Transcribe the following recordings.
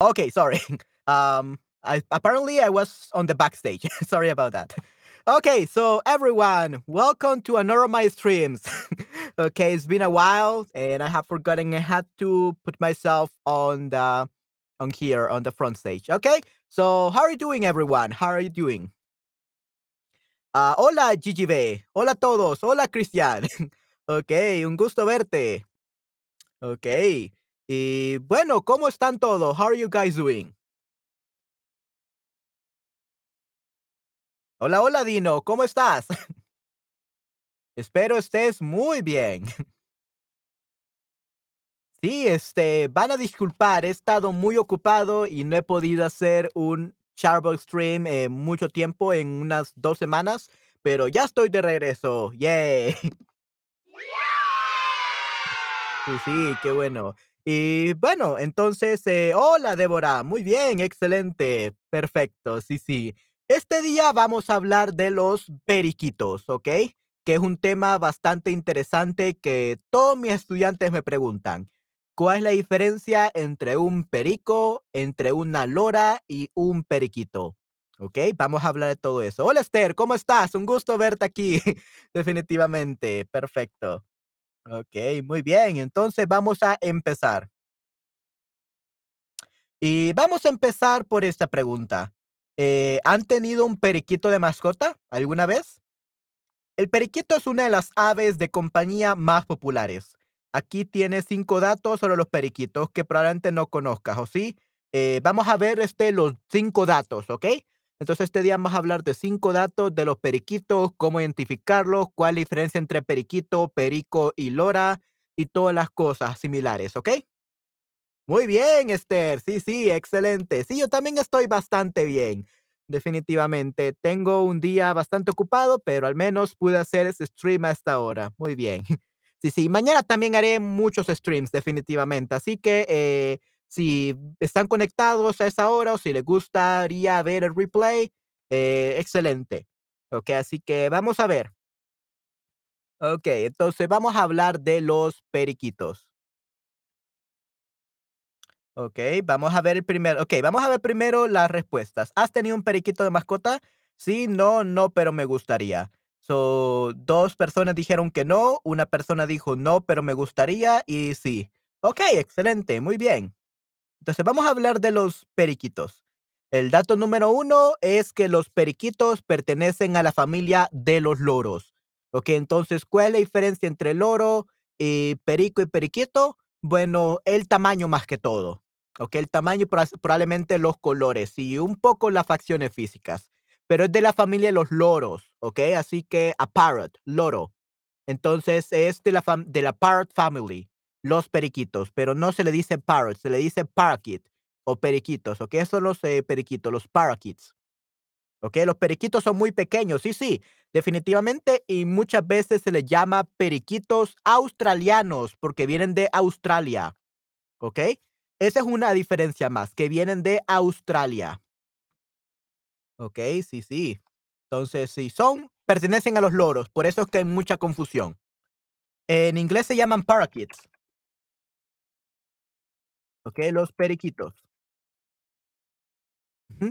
Okay, sorry. Um, I, apparently I was on the backstage. sorry about that. Okay, so everyone, welcome to another of my streams. okay, it's been a while and I have forgotten I had to put myself on the on here on the front stage. Okay, so how are you doing, everyone? How are you doing? Uh, hola, GGB. Hola todos. Hola, Cristian. ok, un gusto verte. Ok. Y bueno, ¿cómo están todos? How are you guys doing? Hola, hola Dino, ¿cómo estás? Espero estés muy bien. Sí, este, van a disculpar, he estado muy ocupado y no he podido hacer un Charbox stream en mucho tiempo, en unas dos semanas, pero ya estoy de regreso. ¡Yay! Sí, sí, qué bueno. Y bueno, entonces, eh, hola Débora, muy bien, excelente, perfecto, sí, sí. Este día vamos a hablar de los periquitos, ¿ok? Que es un tema bastante interesante que todos mis estudiantes me preguntan. ¿Cuál es la diferencia entre un perico, entre una lora y un periquito? ¿Ok? Vamos a hablar de todo eso. Hola Esther, ¿cómo estás? Un gusto verte aquí. Definitivamente, perfecto. Ok, muy bien. Entonces vamos a empezar. Y vamos a empezar por esta pregunta. Eh, ¿Han tenido un periquito de mascota alguna vez? El periquito es una de las aves de compañía más populares. Aquí tienes cinco datos sobre los periquitos que probablemente no conozcas, ¿o sí? Eh, vamos a ver este, los cinco datos, ¿ok? Entonces este día vamos a hablar de cinco datos de los periquitos, cómo identificarlos, cuál es la diferencia entre periquito, perico y lora y todas las cosas similares, ¿ok? Muy bien, Esther. Sí, sí, excelente. Sí, yo también estoy bastante bien. Definitivamente. Tengo un día bastante ocupado, pero al menos pude hacer ese stream a esta hora. Muy bien. Sí, sí. Mañana también haré muchos streams, definitivamente. Así que eh, si están conectados a esa hora o si les gustaría ver el replay, eh, excelente. Ok, así que vamos a ver. Ok, entonces vamos a hablar de los periquitos. Ok, vamos a ver el primero. Ok, vamos a ver primero las respuestas. ¿Has tenido un periquito de mascota? Sí, no, no, pero me gustaría. So, dos personas dijeron que no, una persona dijo no, pero me gustaría y sí. Ok, excelente, muy bien. Entonces vamos a hablar de los periquitos. El dato número uno es que los periquitos pertenecen a la familia de los loros. Ok, entonces, ¿cuál es la diferencia entre loro, y perico y periquito? Bueno, el tamaño más que todo. Ok, el tamaño probablemente los colores y un poco las facciones físicas. Pero es de la familia de los loros, ¿ok? Así que a parrot, loro. Entonces es de la, de la parrot family los periquitos, pero no se le dice parrot, se le dice parakeet o periquitos, ¿ok? Son los eh, periquitos, los parakeets. ¿Ok? Los periquitos son muy pequeños, sí, sí, definitivamente, y muchas veces se les llama periquitos australianos porque vienen de Australia. ¿Ok? Esa es una diferencia más, que vienen de Australia. ¿Ok? Sí, sí. Entonces, sí, son, pertenecen a los loros, por eso es que hay mucha confusión. En inglés se llaman parakeets. ¿Ok? Los periquitos.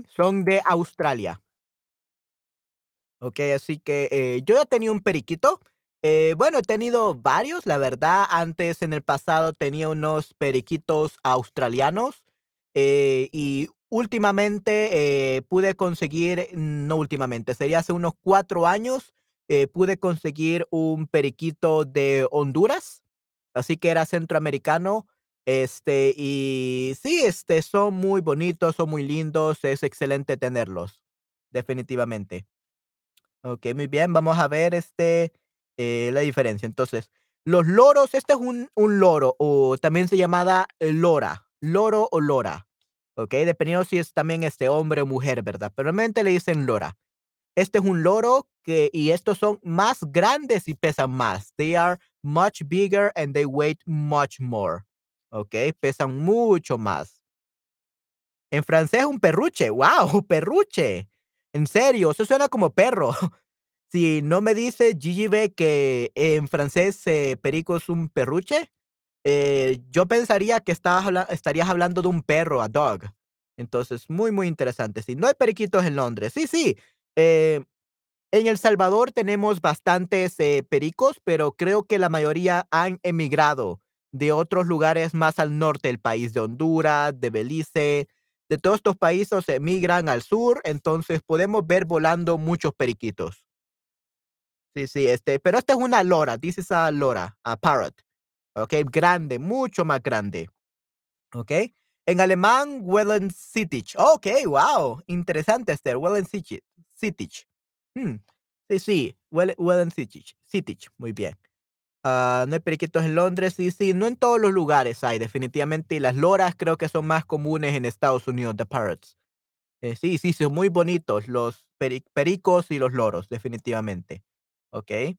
Son de Australia. Ok, así que eh, yo he tenido un periquito. Eh, bueno, he tenido varios, la verdad. Antes, en el pasado, tenía unos periquitos australianos. Eh, y últimamente pude conseguir, no últimamente, sería hace unos cuatro años, pude conseguir un periquito de Honduras. Así que era centroamericano. Este, y sí, este, son muy bonitos, son muy lindos, es excelente tenerlos, definitivamente. Ok, muy bien, vamos a ver este, eh, la diferencia. Entonces, los loros, este es un, un loro, o también se llamada eh, lora, loro o lora, ok, dependiendo si es también este hombre o mujer, ¿verdad? Pero realmente le dicen lora. Este es un loro que, y estos son más grandes y pesan más. They are much bigger and they weight much more. ¿Ok? Pesan mucho más. En francés, un perruche. ¡Wow! Perruche. En serio, eso suena como perro. Si no me dice Gigi B que en francés eh, perico es un perruche, Eh, yo pensaría que estabas estarías hablando de un perro, a dog. Entonces, muy, muy interesante. Sí, no hay periquitos en Londres. Sí, sí, eh, en El Salvador tenemos bastantes, eh, pericos, pero creo que la mayoría han emigrado de otros lugares más al norte del país, de Honduras, de Belice, de todos estos países emigran al sur, entonces podemos ver volando muchos periquitos. Sí, sí, este, pero esta es una lora, this is a lora, a parrot, okey, grande, mucho más grande, okey. En alemán, Wellensittich. Okey, guau, interesante este, Wellensittich Sittich. Mm, sí, sí, Wellen Wellensittich Sittich, muy bien. Ah, no hay periquitos en Londres, sí, sí, no en todos los lugares hay, definitivamente, y las loras creo que son más comunes en Estados Unidos, the parrots. Eh, sí, sí, son muy bonitos los peri pericos y los loros, definitivamente, okey.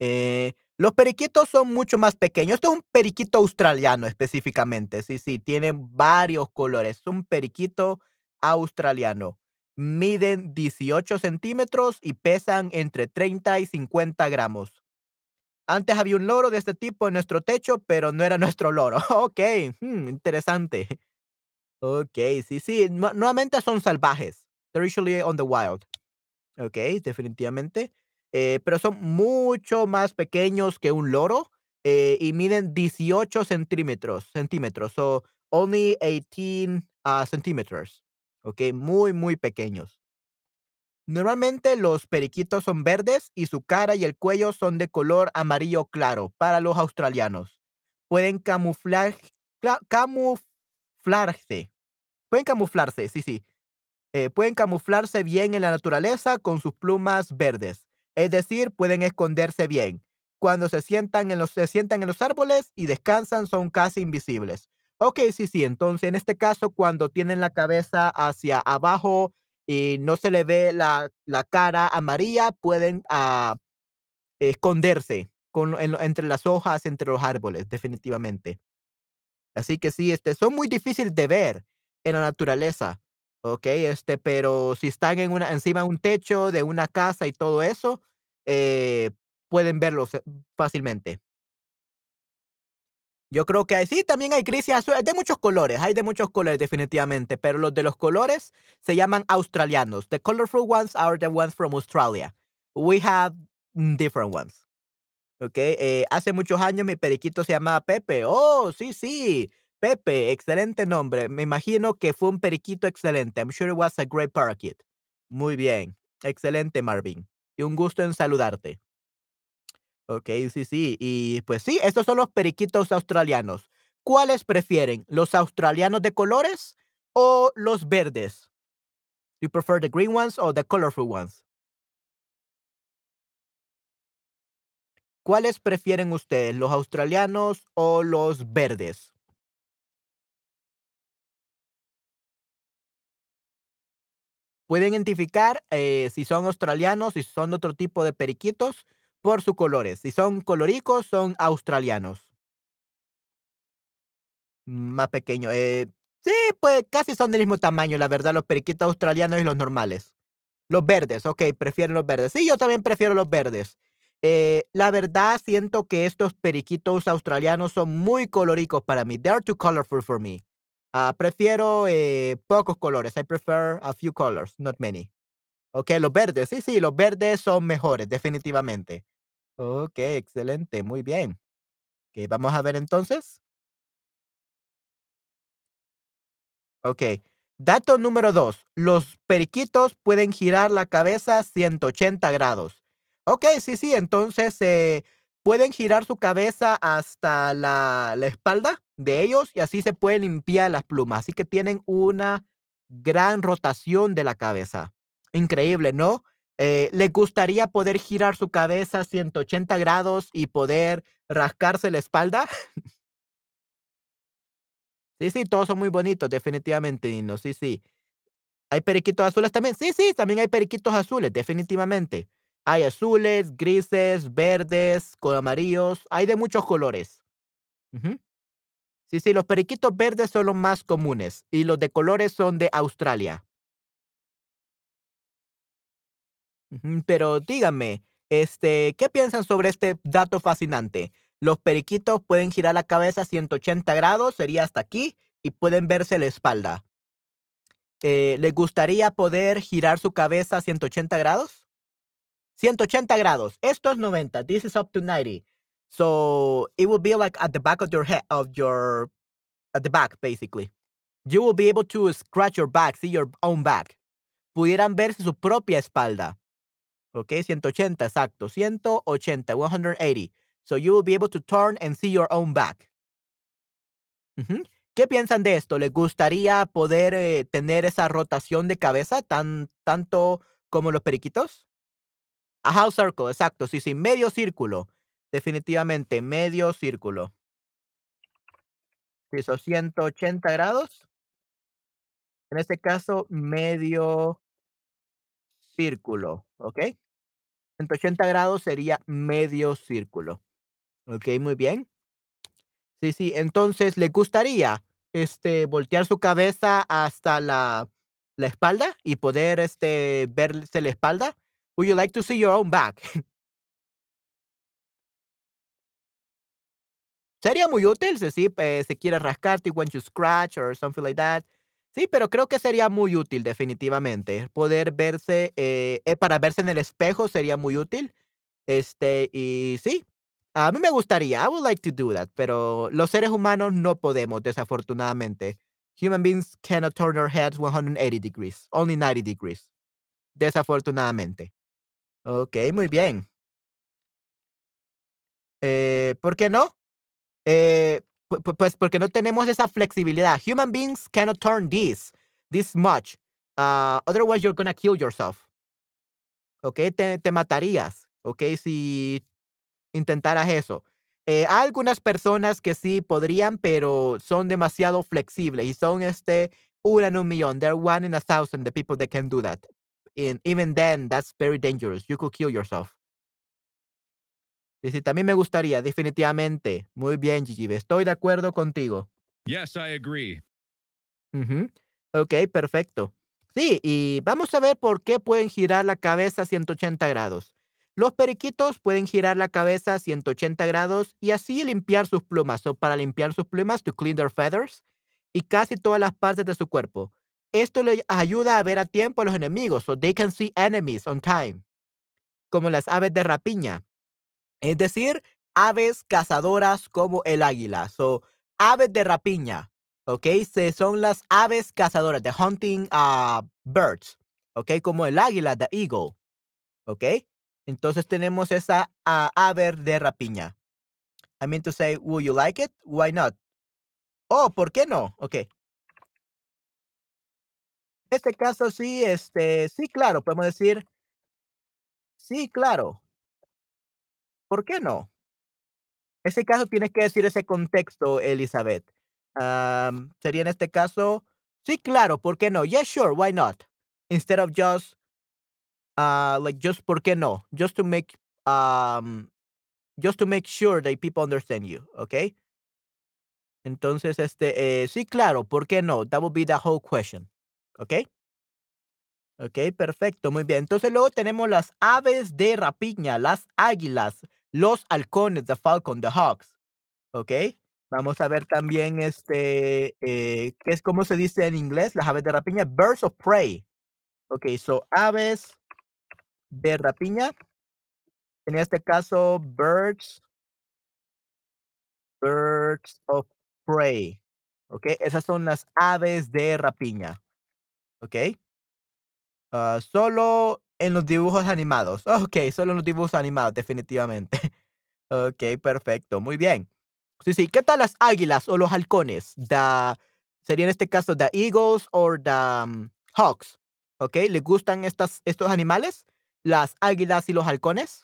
Eh, los periquitos son mucho más pequeños. Esto es un periquito australiano específicamente. Sí, sí, tienen varios colores. Es un periquito australiano. Miden 18 centímetros y pesan entre 30 y 50 gramos. Antes había un loro de este tipo en nuestro techo, pero no era nuestro loro. Okey, mm, interesante. Okey, sí, sí, nuevamente son salvajes. They're usually on the wild. Okey, definitivamente. Eh, pero son mucho más pequeños que un loro, eh, y miden 18 centímetros centímetros, so only 18, ah, centimeters. Okey, muy, muy pequeños. Normalmente los periquitos son verdes y su cara y el cuello son de color amarillo claro para los australianos. Pueden camuflar camuflarse. Pueden camuflarse, sí, sí. Eh, pueden camuflarse bien en la naturaleza con sus plumas verdes, es decir, pueden esconderse bien. Cuando se sientan en los se sientan en los árboles y descansan, son casi invisibles. Okey, sí, sí, entonces, en este caso, cuando tienen la cabeza hacia abajo y no se le ve la la cara amarilla, pueden, ah, esconderse con en entre las hojas, entre los árboles, definitivamente. Así que sí, este, son muy difíciles de ver en la naturaleza, okey, este, pero si están en una encima de un techo de una casa y todo eso, eh, pueden verlos, eh, fácilmente. Yo creo que hay sí, también hay grises azules, de muchos colores, hay de muchos colores definitivamente, pero los de los colores se llaman australianos. The colorful ones are the ones from Australia. We have, different ones. Okey, eh, hace muchos años mi periquito se llamaba Pepe. Oh, sí, sí, Pepe, excelente nombre. Me imagino que fue un periquito excelente. I'm sure it was a great parakeet. Muy bien, excelente, Marvin, y un gusto en saludarte. Okey, sí, sí, y pues sí, estos son los periquitos australianos. ¿Cuáles prefieren? ¿Los australianos de colores o los verdes? You prefer the green ones or the colorful ones? ¿Cuáles prefieren ustedes, los australianos o los verdes? Pueden identificar, eh, si son australianos, si son otro tipo de periquitos, por sus colores. Si son coloricos, son australianos. Más pequeño, eh, sí, pues, casi son del mismo tamaño, la verdad, los periquitos australianos y los normales. Los verdes, okey, prefieren los verdes. Sí, yo también prefiero los verdes. Eh, la verdad, siento que estos periquitos australianos son muy coloricos para mí. They are too colorful for me. Ah, prefiero, eh, pocos colores. I prefer a few colors, not many. Okey, los verdes, sí, sí, los verdes son mejores, definitivamente. Okey, excelente, muy bien. Okey, vamos a ver entonces. Okey, dato número 2, los periquitos pueden girar la cabeza 180 grados. Okey, sí, sí, entonces, eh, pueden girar su cabeza hasta la la espalda de ellos y así se pueden limpiar las plumas, así que tienen una gran rotación de la cabeza. Increíble, ¿no? Eh, ¿les gustaría poder girar su cabeza 180 grados y poder rascarse la espalda? Sí, sí, todos son muy bonitos, definitivamente, Nino, sí, sí. ¿Hay periquitos azules también? Sí, sí, también hay periquitos azules, definitivamente. Hay azules, grises, verdes, con amarillos, hay de muchos colores. Sí, sí, los periquitos verdes son los más comunes y los de colores son de Australia. Pero díganme, este, ¿qué piensan sobre este dato fascinante? los periquitos pueden girar la cabeza 180 grados, sería hasta aquí, y pueden verse la espalda. Eh, ¿Les gustaría poder girar su cabeza 180 grados? 180 grados. Esto es 90. This is up to 90. So it will be like at the back of your head, of your, at the back, basically. You will be able to scratch your back, see your own back. Pudieran verse su propia espalda. Ok, 180, exacto. 180, 180. So you will be able to turn and see your own back. ¿Qué piensan de esto? ¿Les gustaría poder eh, tener esa rotación de cabeza tan tanto como los periquitos? A house circle, exacto. Sí, sí, medio círculo. Definitivamente, medio círculo. Sí, son 180 grados. En este caso, medio círculo, ¿ok? 180 grados sería medio círculo. Ok, muy bien. Sí, sí, entonces, ¿le gustaría, este, voltear su cabeza hasta la la espalda y poder, este, verse la espalda? Would you like to see your own back? Sería muy útil si sí, pues, se quiere rascarte, want to scratch or something like that. Sí, pero creo que sería muy útil definitivamente poder verse, eh, eh, para verse en el espejo sería muy útil. Este, y sí, a mí me gustaría, I would like to do that, pero los seres humanos no podemos, desafortunadamente. Human beings cannot turn their heads 180 degrees, only 90 degrees. Desafortunadamente. Okey, muy bien. Eh, ¿por qué no? Eh, pues porque no tenemos esa flexibilidad. Human beings cannot turn this, this much. Uh, otherwise, you're gonna kill yourself. Okay, te, te matarías. Okay, si intentaras eso. Eh, hay algunas personas que sí podrían, pero son demasiado flexibles y son este una en un millón. They're one in a thousand the people that can do that. And even then, that's very dangerous. You could kill yourself. Sí, sí, también me gustaría, definitivamente. Muy bien, Gigi. Estoy de acuerdo contigo. Yes, I agree. Uh Ok, perfecto. Sí, y vamos a ver por qué pueden girar la cabeza 180 grados. Los periquitos pueden girar la cabeza 180 grados y así limpiar sus plumas. O para limpiar sus plumas, to clean their feathers, y casi todas las partes de su cuerpo. Esto les ayuda a ver a tiempo a los enemigos, so they can see enemies on time. Como las aves de rapiña. Es decir, aves cazadoras como el águila. So, aves de rapiña. ¿Ok? Se, son las aves cazadoras, the hunting uh, birds. ¿Ok? Como el águila, the eagle. ¿Ok? Entonces tenemos esa uh, ave de rapiña. I mean to say, would you like it? Why not? Oh, ¿por qué no? Ok. En este caso sí, este, sí, claro, podemos decir, sí, claro. ¿Por qué no? Ese caso tienes que decir ese contexto, Elizabeth. Sería en este caso, sí, claro, ¿por qué no? Yeah, sure, why not? Instead of just, uh, like, just, ¿por qué no? Just to make, um, just to make sure that people understand you, okay? Entonces, este, eh, sí, claro, ¿por qué no? That would be the whole question, okay? Ok, perfecto, muy bien. Entonces luego tenemos las aves de rapiña, las águilas, los halcones, the falcon, the hawks. Ok, vamos a ver también este, eh, ¿qué es cómo se dice en inglés? Las aves de rapiña, birds of prey. Ok, so aves de rapiña. En este caso, birds, birds of prey. Ok, esas son las aves de rapiña. Ok. Ah, solo en los dibujos animados. Ok, solo en los dibujos animados, definitivamente. Ok, perfecto, muy bien. Sí, sí, ¿qué tal las águilas o los halcones? The, sería en este caso the eagles or the um, hawks. Ok, ¿les gustan estas, estos animales? Las águilas y los halcones.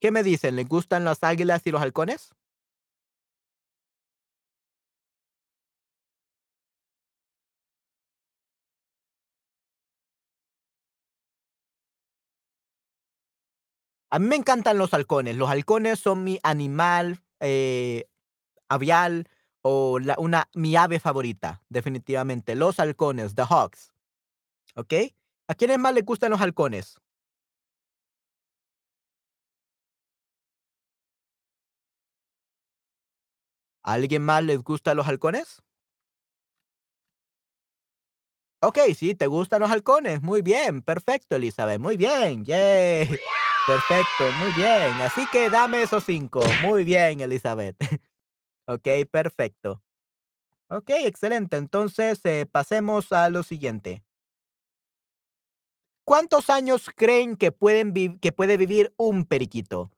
¿Qué me dicen? ¿Les gustan las águilas y los halcones? A mí me encantan los halcones. Los halcones son mi animal eh, avial o una, mi ave favorita, definitivamente. Los halcones, the hawks. ¿Ok? ¿A quiénes más les gustan los halcones? ¿A alguien más les gustan los halcones? Ok, sí, te gustan los halcones. Muy bien, perfecto, Elizabeth. Muy bien, yay. Perfecto, muy bien. Así que dame esos 5. Muy bien, Elizabeth. Okey, perfecto. Okey, excelente. Entonces, eh, pasemos a lo siguiente. ¿Cuántos años creen que pueden que puede vivir un periquito?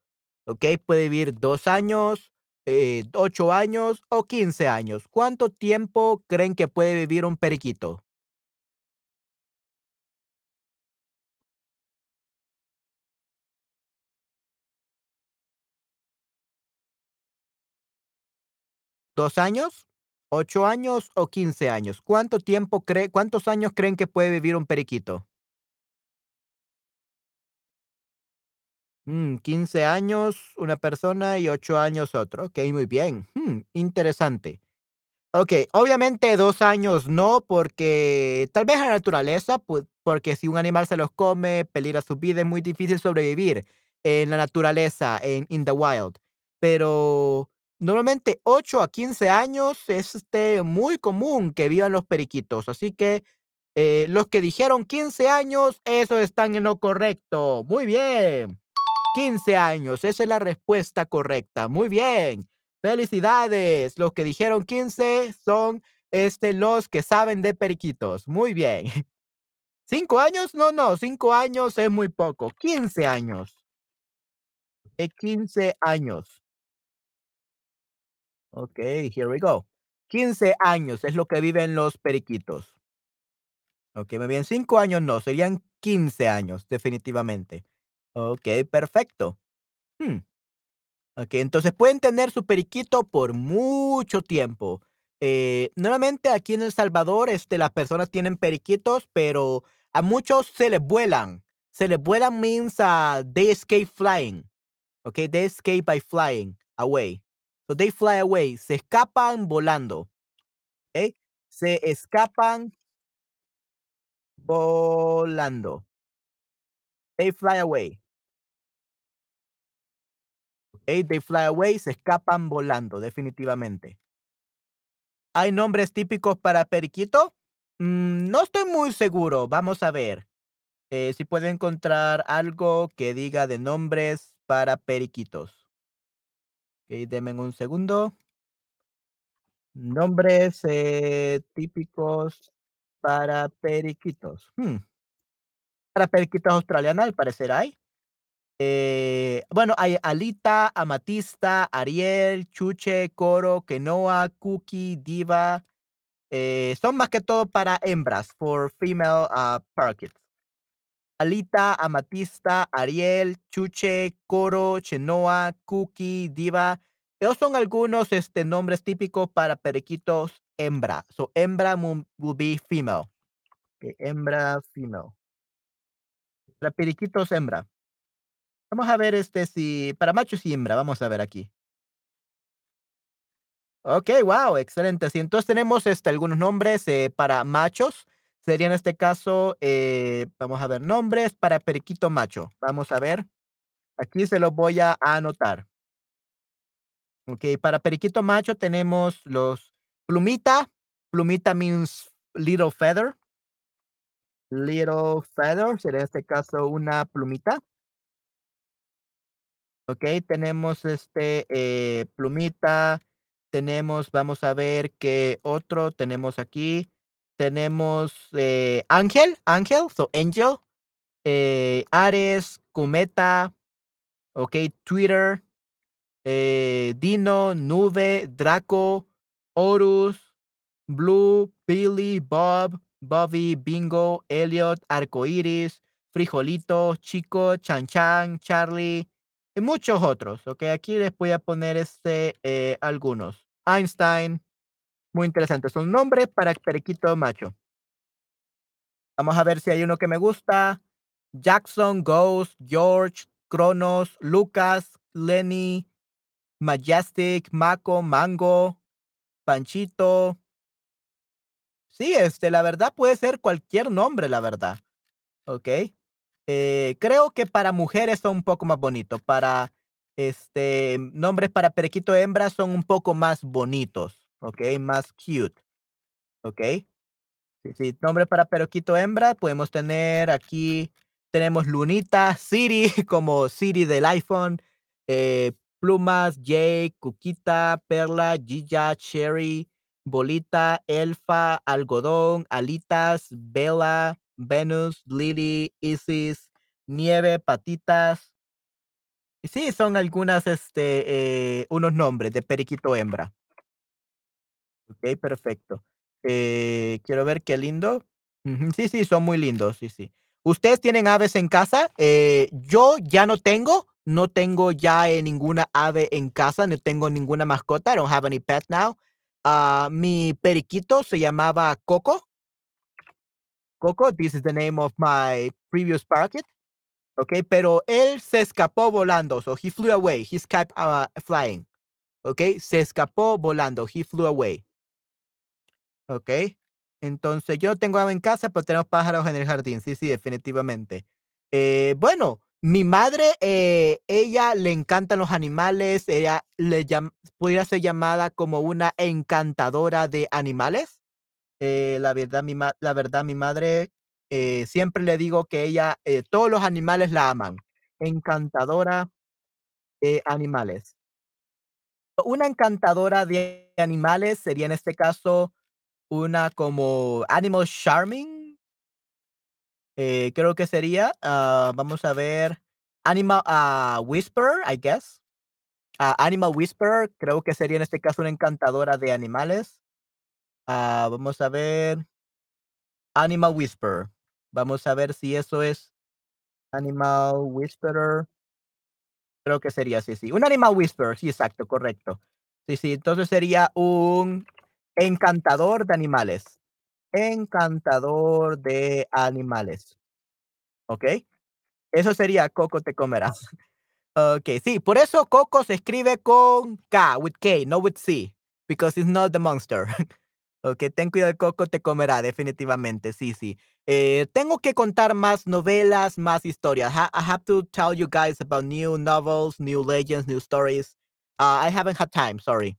Okey, puede vivir 2 años, eh, 8 años o 15 años. ¿Cuánto tiempo creen que puede vivir un periquito? ¿2 años, 8 años o 15 años? ¿Cuánto tiempo cree cuántos años creen que puede vivir un periquito? Mm, 15 años una persona y 8 años otro. Okey, muy bien. Mm, interesante. Okey, obviamente 2 años no, porque tal vez la naturaleza, pues, porque si un animal se los come, peligra su vida, es muy difícil sobrevivir en la naturaleza, en in the wild. Pero normalmente 8 a 15 años es, este, muy común que vivan los periquitos, así que, eh, los que dijeron 15 años, esos están en lo correcto. Muy bien. 15 años, esa es la respuesta correcta. Muy bien. Felicidades. Los que dijeron 15 son, este, los que saben de periquitos. Muy bien. ¿5 años? No, no, 5 años es muy poco. 15 años. Eh, 15 años. Okey, here we go. 15 años es lo que viven los periquitos. Okey, muy bien. 5 años no, serían 15 años, definitivamente. Okey, perfecto. Mm. Okey, entonces pueden tener su periquito por mucho tiempo. Eh, nuevamente aquí en El Salvador, este, las personas tienen periquitos, pero a muchos se les vuelan. Se les vuelan means, ah, they escape flying, okey, they escape by flying away. So they fly away, se escapan volando, ¿okey? Se escapan volando. They fly away. They fly away, se escapan volando, definitivamente. ¿Hay nombres típicos para periquito? Mm, no estoy muy seguro, vamos a ver, eh, si puedo encontrar algo que diga de nombres para periquitos. Okey, denme un segundo. Nombres, eh, típicos para periquitos, mm. Para periquitos australiana, al parecer hay. Eh, bueno, hay Alita, Amatista, Ariel, Chuche, Coro, Quenoa, Cookie, Diva, eh, son más que todo para hembras, for female, ah, parakeets. Alita, Amatista, Ariel, Chuche, Coro, Chenoa, Cookie, Diva. Esos son algunos, este, nombres típicos para periquitos hembra. So, hembra will be female. Hembra, female. Para periquitos hembra. Vamos a ver, este, si para machos y hembra, vamos a ver aquí. Okey, guau, excelente. Sí, entonces tenemos, este, algunos nombres, eh, para machos. Sería en este caso, eh, vamos a ver, nombres para periquito macho. Vamos a ver. Aquí se los voy a anotar. Okey, para periquito macho tenemos los plumita. Plumita means little feather. Little feather, sería en este caso una plumita. Okey, tenemos, este, eh, plumita, tenemos, vamos a ver qué otro tenemos aquí. Tenemos, eh, ángel, ángel, so angel, eh, Ares, cometa, okey, Twitter, eh, Dino, nube, Draco, Horus, Blue, Billy, Bob, Bobby, Bingo, Elliot, arcoíris, frijolito, chico, chan chan, Charlie y muchos otros. Okey, aquí les voy a poner, este, algunos. Einstein, muy interesante. Son nombres para periquito macho. Vamos a ver si hay uno que me gusta. Jackson, Ghost, George, Cronos, Lucas, Lenny, Majestic, Mako, Mango, Panchito. Sí, este, la verdad puede ser cualquier nombre, la verdad. Okey. Eh, creo que para mujeres son un poco más bonitos. Para, este, nombres para periquito hembra son un poco más bonitos, ¿ok? Más cute, ¿ok? Sí, nombre para periquito hembra podemos tener aquí, tenemos Lunita, Siri, como Siri del iPhone, eh, Plumas, Jake, Cuquita, Perla, Gilla, Cherry, Bolita, Elfa, Algodón, Alitas, Bella, Venus, Lily, Isis, Nieve, Patitas. Sí, son algunas, este, eh, unos nombres de periquito hembra. Ok, perfecto. Eh, quiero ver qué lindo. Ujú, Sí, sí, son muy lindos, sí, sí. ¿Ustedes tienen aves en casa? Eh, yo ya no tengo, no tengo ya eh, ninguna ave en casa, no tengo ninguna mascota. I don't have any pet now. Ah, mi periquito se llamaba Coco. Coco, this is the name of my previous parakeet. Okay, pero él se escapó volando, so he flew away. He kept uh, flying. Okay, se escapó volando. He flew away. Okay. Entonces, yo no tengo ave en casa, pero tenemos pájaros en el jardín. Sí, sí, definitivamente. Eh, bueno, mi madre, eh, ella le encantan los animales. Ella le pudiera ser llamada como una encantadora de animales. Eh, la verdad, mi la verdad, mi madre, siempre le digo que ella, todos los animales la aman. Encantadora de animales. Una encantadora de animales sería en este caso una como Animal Charming, eh, creo que sería. ah, vamos a ver. Animal ah, Whisperer, I guess. Ah, Animal Whisperer, creo que sería en este caso una encantadora de animales. Vamos a ver. Animal Whisperer. Vamos a ver si eso es Animal Whisperer. Creo que sería, sí, sí. Un Animal Whisperer, sí, exacto, correcto. Sí, sí, entonces sería un encantador de animales. Encantador de animales. ¿Ok? Eso sería Coco te comerás. Okay, sí, por eso Coco se escribe con K, with K, no with C, because it's not the monster. Okay, ten cuidado, Coco te comerá, definitivamente, sí, sí. Eh, tengo que contar más novelas, más historias. Ha- I have to tell you guys about new novels, new legends, new stories. Uh, I haven't had time, sorry.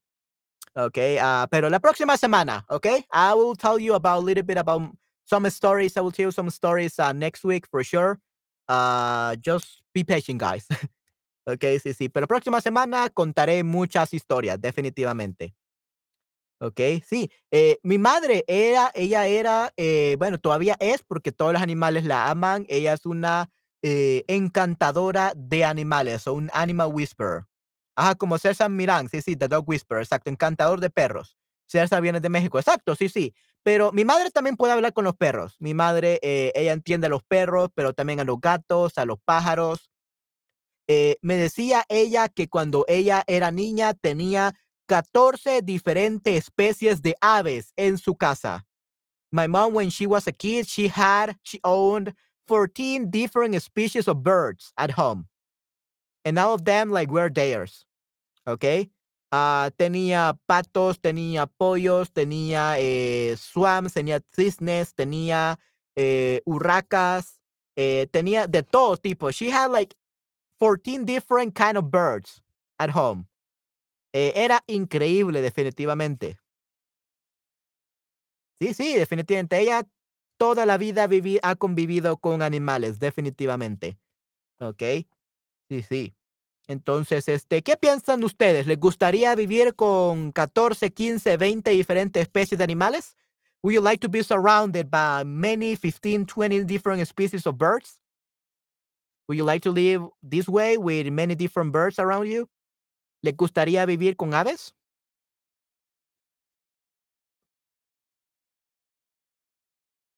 Okay, uh, pero la próxima semana, okay, I will tell you about a little bit about some stories. I will tell you some stories uh, next week for sure. Uh, just be patient, guys. Ok, sí, sí, pero próxima semana contaré muchas historias, definitivamente. Ok, sí, eh, mi madre era, ella era, eh, bueno, todavía es porque todos los animales la aman. Ella es una eh, encantadora de animales o un animal whisperer. Ajá, como César Mirán, sí, sí, The Dog Whisperer, exacto, encantador de perros. César viene de México, exacto, sí, sí. Pero mi madre también puede hablar con los perros. Mi madre, eh, ella entiende a los perros, pero también a los gatos, a los pájaros. Eh, me decía ella que cuando ella era niña tenía 14 diferentes especies de aves en su casa. My mom, when she was a kid, she had, she owned 14 different species of birds at home. And all of them, like, were theirs. Okay. Ah, tenía patos, tenía pollos, tenía eh, swans, tenía cisnes, tenía eh, urracas, eh, tenía de todo tipo. She had like 14 different kind of birds at home. Eh, era increíble, definitivamente. Sí, sí, definitivamente. Ella toda la vida ha convivido con animales, definitivamente. ¿Ok? Sí, sí. Entonces, este, ¿qué piensan ustedes? ¿Les gustaría vivir con 14, 15, 20 diferentes especies de animales? Would you like to be surrounded by many, 15, 20 different species of birds? Would you like to live this way with many different birds around you? ¿Les gustaría vivir con aves?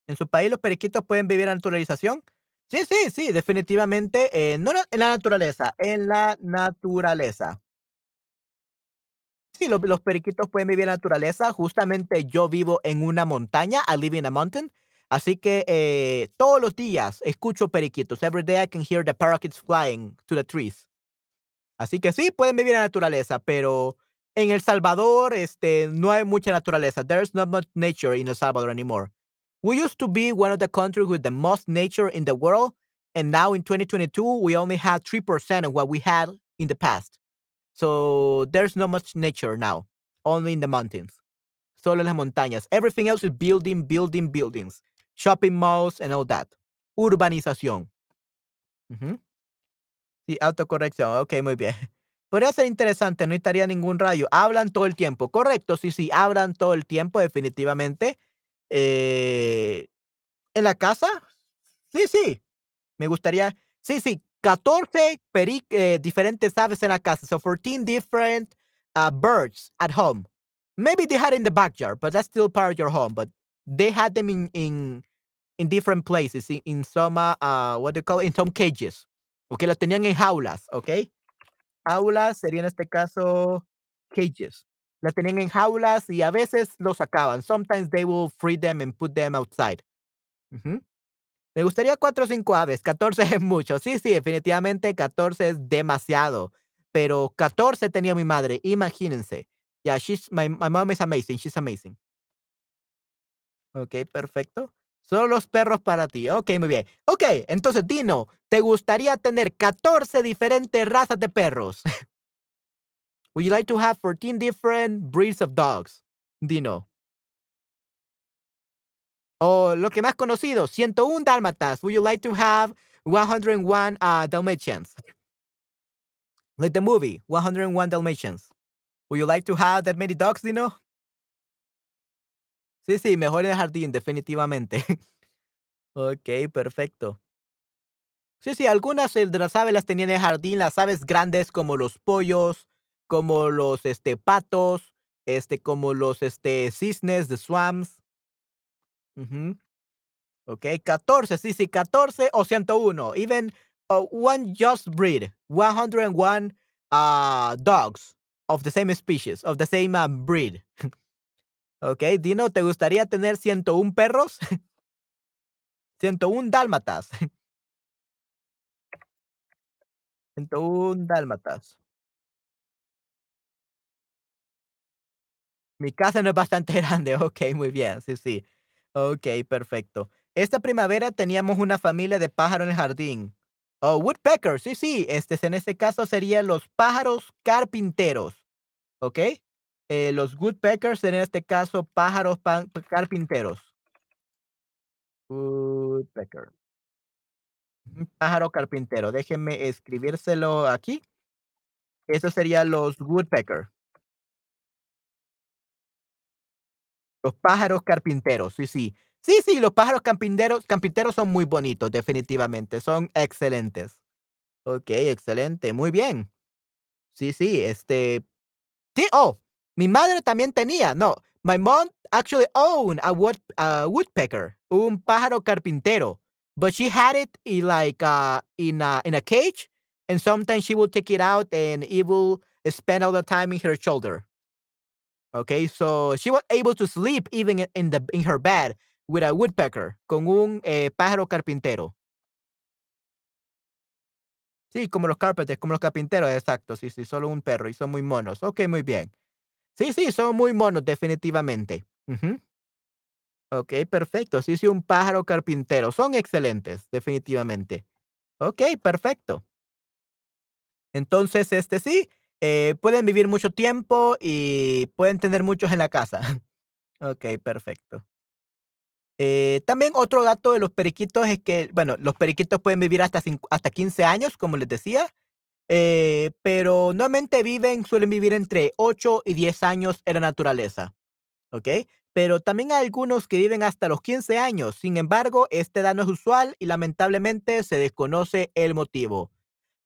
¿En su país los periquitos pueden vivir en naturalización? Sí, sí, sí, definitivamente. eh, no en la naturaleza, en la naturaleza. Sí, lo- los periquitos pueden vivir en la naturaleza. Justamente yo vivo en una montaña. I live in a mountain. Así que eh, todos los días escucho periquitos. Every day I can hear the parakeets flying to the trees. Así que sí, pueden vivir en la naturaleza, pero en El Salvador este, no hay mucha naturaleza. There's not much nature in El Salvador anymore. We used to be one of the countries with the most nature in the world. And now in 2022, we only have 3% of what we had in the past. So there's not much nature now, only in the mountains. Solo en las montañas. Everything else is building, building, buildings. Shopping malls and all that. Urbanización. Sí, autocorrección. Ok, muy bien. Podría ser interesante, no estaría ningún rayo. Hablan todo el tiempo. Correcto, sí, sí, hablan todo el tiempo, definitivamente. Eh, ¿En la casa? Sí, sí. Me gustaría. Sí, sí. 14 peri eh, diferentes aves en la casa. So 14 different uh, birds at home. Maybe they had in the backyard, but that's still part of your home. But they had them in in, in different places, in, in some uh, what do you call it? in some cages. Okay, lo tenían en jaulas, okay. Jaulas sería en este caso cages. La tenían en jaulas y a veces los sacaban. Sometimes they will free them and put them outside. Me gustaría 4 o 5 aves, 14 es mucho. Sí, sí, definitivamente 14 es demasiado. Pero 14 tenía mi madre, imagínense. Yeah, she's my, my mom is amazing. She's amazing. Ok, perfecto. Solo los perros para ti. Ok, muy bien. Ok, entonces Dino, ¿te gustaría tener 14 diferentes razas de perros? Would you like to have 14 different breeds of dogs? Dino. O lo que más conocido, 101 dálmatas. Would you like to have 101 uh, Dalmatians? Like the movie, 101 Dalmatians. Would you like to have that many dogs, Dino? Sí, sí, mejor en el jardín, definitivamente. ok, perfecto. Sí, sí, algunas eh, de las aves las tenían en el jardín, las aves grandes como los pollos, como los este, patos, este, como los este, cisnes, the swans. Ujú. Ok, 14, sí, sí, 14 o 101. Even uh, one just breed, 101 uh, dogs of the same species, of the same um, breed. ok, Dino, ¿te gustaría tener 101 perros? 101 dálmatas. 101 dálmatas. Mi casa no es bastante grande. Ok, muy bien. Sí, sí. Ok, perfecto. Esta primavera teníamos una familia de pájaros en el jardín. Oh, woodpeckers. Sí, sí. Este, en este caso serían los pájaros carpinteros. ¿Ok? Eh, los woodpeckers en este caso pájaros carpinteros. Woodpecker. Pájaro carpintero. Déjenme escribírselo aquí. Esos serían los woodpecker. Los pájaros carpinteros, sí, sí. Sí, sí, los pájaros carpinteros, carpinteros son muy bonitos, definitivamente. Son excelentes. Ok, excelente. Muy bien. Sí, sí, este. Sí, oh, mi madre también tenía. No, my mom actually owned a, wood, a woodpecker, un pájaro carpintero. But she had it in like uh, in a, in a cage, and sometimes she would take it out and it will spend all the time in her shoulder. Okay, so she was able to sleep even in the in her bed with a woodpecker, con un eh, pájaro carpintero. Sí, como los carpenters, como los carpinteros, exacto. Sí, sí, solo un perro y son muy monos. Ok, muy bien. Sí, sí, son muy monos, definitivamente. Ujú. Ok, perfecto. Sí, sí, un pájaro carpintero. Son excelentes, definitivamente. Ok, perfecto. Entonces, este sí, eh, pueden vivir mucho tiempo y pueden tener muchos en la casa. ok, perfecto. Eh, también otro dato de los periquitos es que, bueno, los periquitos pueden vivir hasta, hasta 15 años, como les decía, eh, pero normalmente viven, suelen vivir entre 8 y 10 años en la naturaleza, ¿ok? Pero también hay algunos que viven hasta los 15 años. Sin embargo, esta edad no es usual y lamentablemente se desconoce el motivo.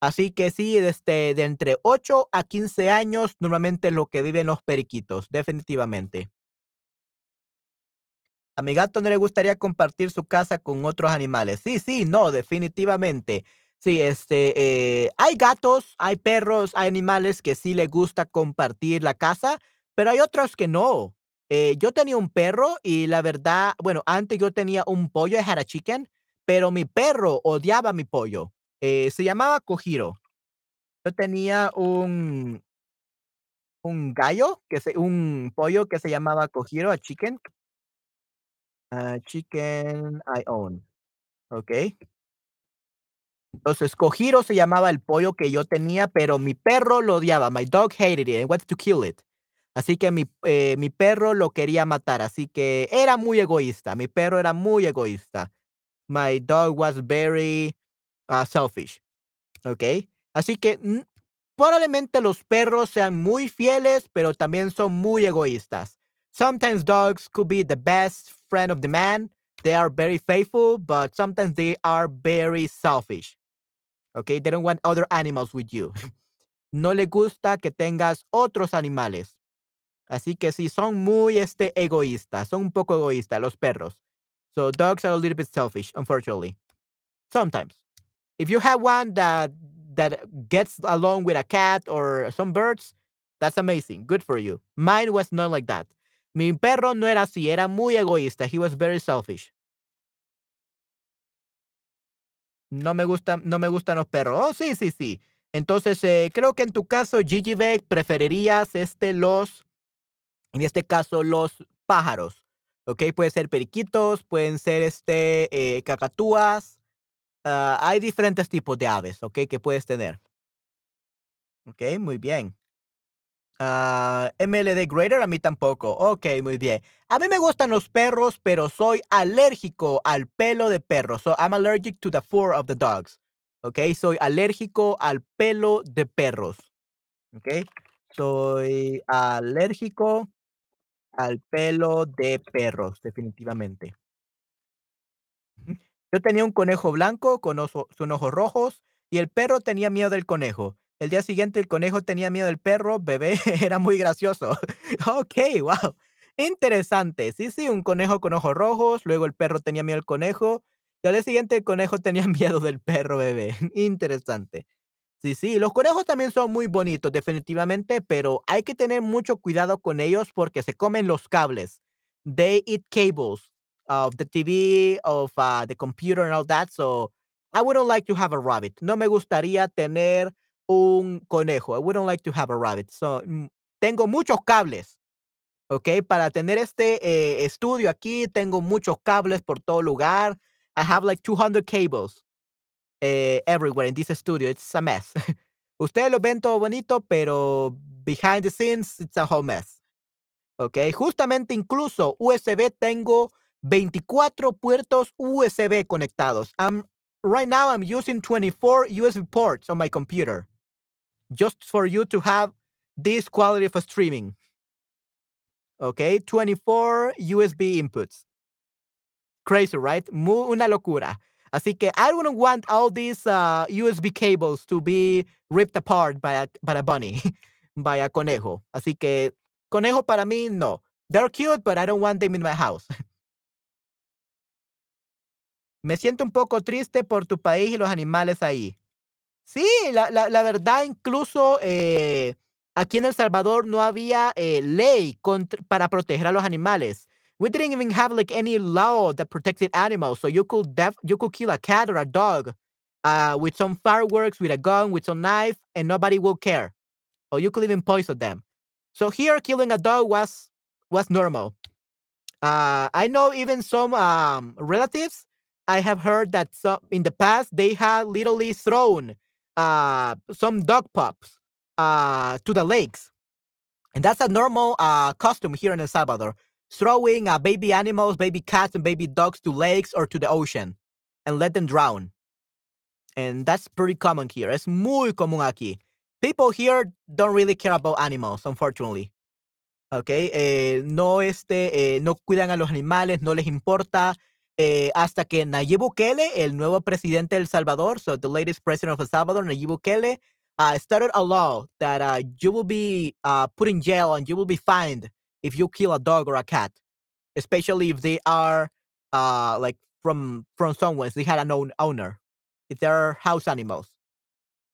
Así que sí, este, de entre 8 a 15 años, normalmente es lo que viven los periquitos, definitivamente. A mi gato no le gustaría compartir su casa con otros animales. Sí, sí, no, definitivamente. Sí, este, eh, hay gatos, hay perros, hay animales que sí les gusta compartir la casa, pero hay otros que no. Eh, yo tenía un perro y la verdad, bueno, antes yo tenía un pollo, I had a chicken, pero mi perro odiaba mi pollo. Eh, se llamaba Kojiro. Yo tenía un, un gallo, que se, un pollo que se llamaba Kojiro, a chicken, a chicken I own. Ok. Entonces, Kojiro se llamaba el pollo que yo tenía, pero mi perro lo odiaba. My dog hated it and wanted to kill it. Así que mi, eh, mi perro lo quería matar. Así que era muy egoísta. Mi perro era muy egoísta. My dog was very uh, selfish. ¿Ok? Así que mm, probablemente los perros sean muy fieles, pero también son muy egoístas. Sometimes dogs could be the best friend of the man. They are very faithful, but sometimes they are very selfish. Okay, they don't want other animals with you. No le gusta que tengas otros animales. Así que sí, son muy este, egoístas, son un poco egoístas los perros. So dogs are a little bit selfish, unfortunately. Sometimes. If you have one that that gets along with a cat or some birds, that's amazing. Good for you. Mine was not like that. Mi perro no era así, era muy egoísta. He was very selfish. No me gustan, no me gustan los perros. Oh, sí, sí, sí. Entonces, eh, creo que en tu caso, Gigi Beck, preferirías este, los, en este caso, los pájaros. ¿Ok? Pueden ser periquitos, pueden ser este, eh, cacatúas. Uh, hay diferentes tipos de aves, ¿ok? Que puedes tener. Ok, muy bien. Ah, MLD Greater, a mí tampoco. Ok, muy bien. A mí me gustan los perros, pero soy alérgico al pelo de perro. So I'm allergic to the fur of the dogs. Ok, soy alérgico al pelo de perros. Ok, soy alérgico al pelo de perros, definitivamente. Yo tenía un conejo blanco con ojos rojos y el perro tenía miedo del conejo. El día siguiente el conejo tenía miedo del perro, bebé, era muy gracioso. ok, wow. Interesante. Sí, sí, un conejo con ojos rojos, luego el perro tenía miedo del conejo, y al día siguiente el conejo tenía miedo del perro, bebé. Interesante. Sí, sí, los conejos también son muy bonitos, definitivamente, pero hay que tener mucho cuidado con ellos porque se comen los cables. They eat cables of the TV, of uh, the computer and all that, so I wouldn't like to have a rabbit. No me gustaría tener un conejo. I wouldn't like to have a rabbit. So, mm, tengo muchos cables, ¿ok? Para tener este eh, estudio aquí, tengo muchos cables por todo lugar. I have like 200 cables eh, everywhere in this studio. It's a mess. Ustedes lo ven todo bonito, pero behind the scenes, it's a whole mess. ¿Ok? Justamente incluso USB tengo 24 puertos USB conectados. I'm, right now, I'm using 24 USB ports on my computer just for you to have this quality of streaming. Okay, 24 USB inputs. Crazy, right? Muy, una locura. Así que I wouldn't want all these uh, USB cables to be ripped apart by a, by a bunny, by a conejo. Así que conejo para mí, no. They're cute, but I don't want them in my house. Me siento un poco triste por tu país y los animales ahí. Sí, la, la, verdad, incluso eh, aquí en El Salvador no había eh, ley para proteger a los animales. We didn't even have like any law that protected animals. So you could def- you could kill a cat or a dog uh, with some fireworks, with a gun, with some knife, and nobody will care. Or you could even poison them. So here, killing a dog was was normal. Uh, I know even some um, relatives. I have heard that some in the past they had literally thrown uh, some dog pups uh, to the lakes. And that's a normal uh, custom here in El Salvador. Throwing uh, baby animals, baby cats, and baby dogs to lakes or to the ocean and let them drown. And that's pretty common here. It's muy común aquí. People here don't really care about animals, unfortunately. Okay, eh, no, este, eh, no cuidan a los animales, no les importa. Eh, hasta que Nayib Bukele, el nuevo presidente de El Salvador, so the latest president of El Salvador, Nayib Bukele, uh, started a law that uh, you will be uh, put in jail and you will be fined if you kill a dog or a cat, especially if they are uh, like from from someone they had an own owner, if they're house animals.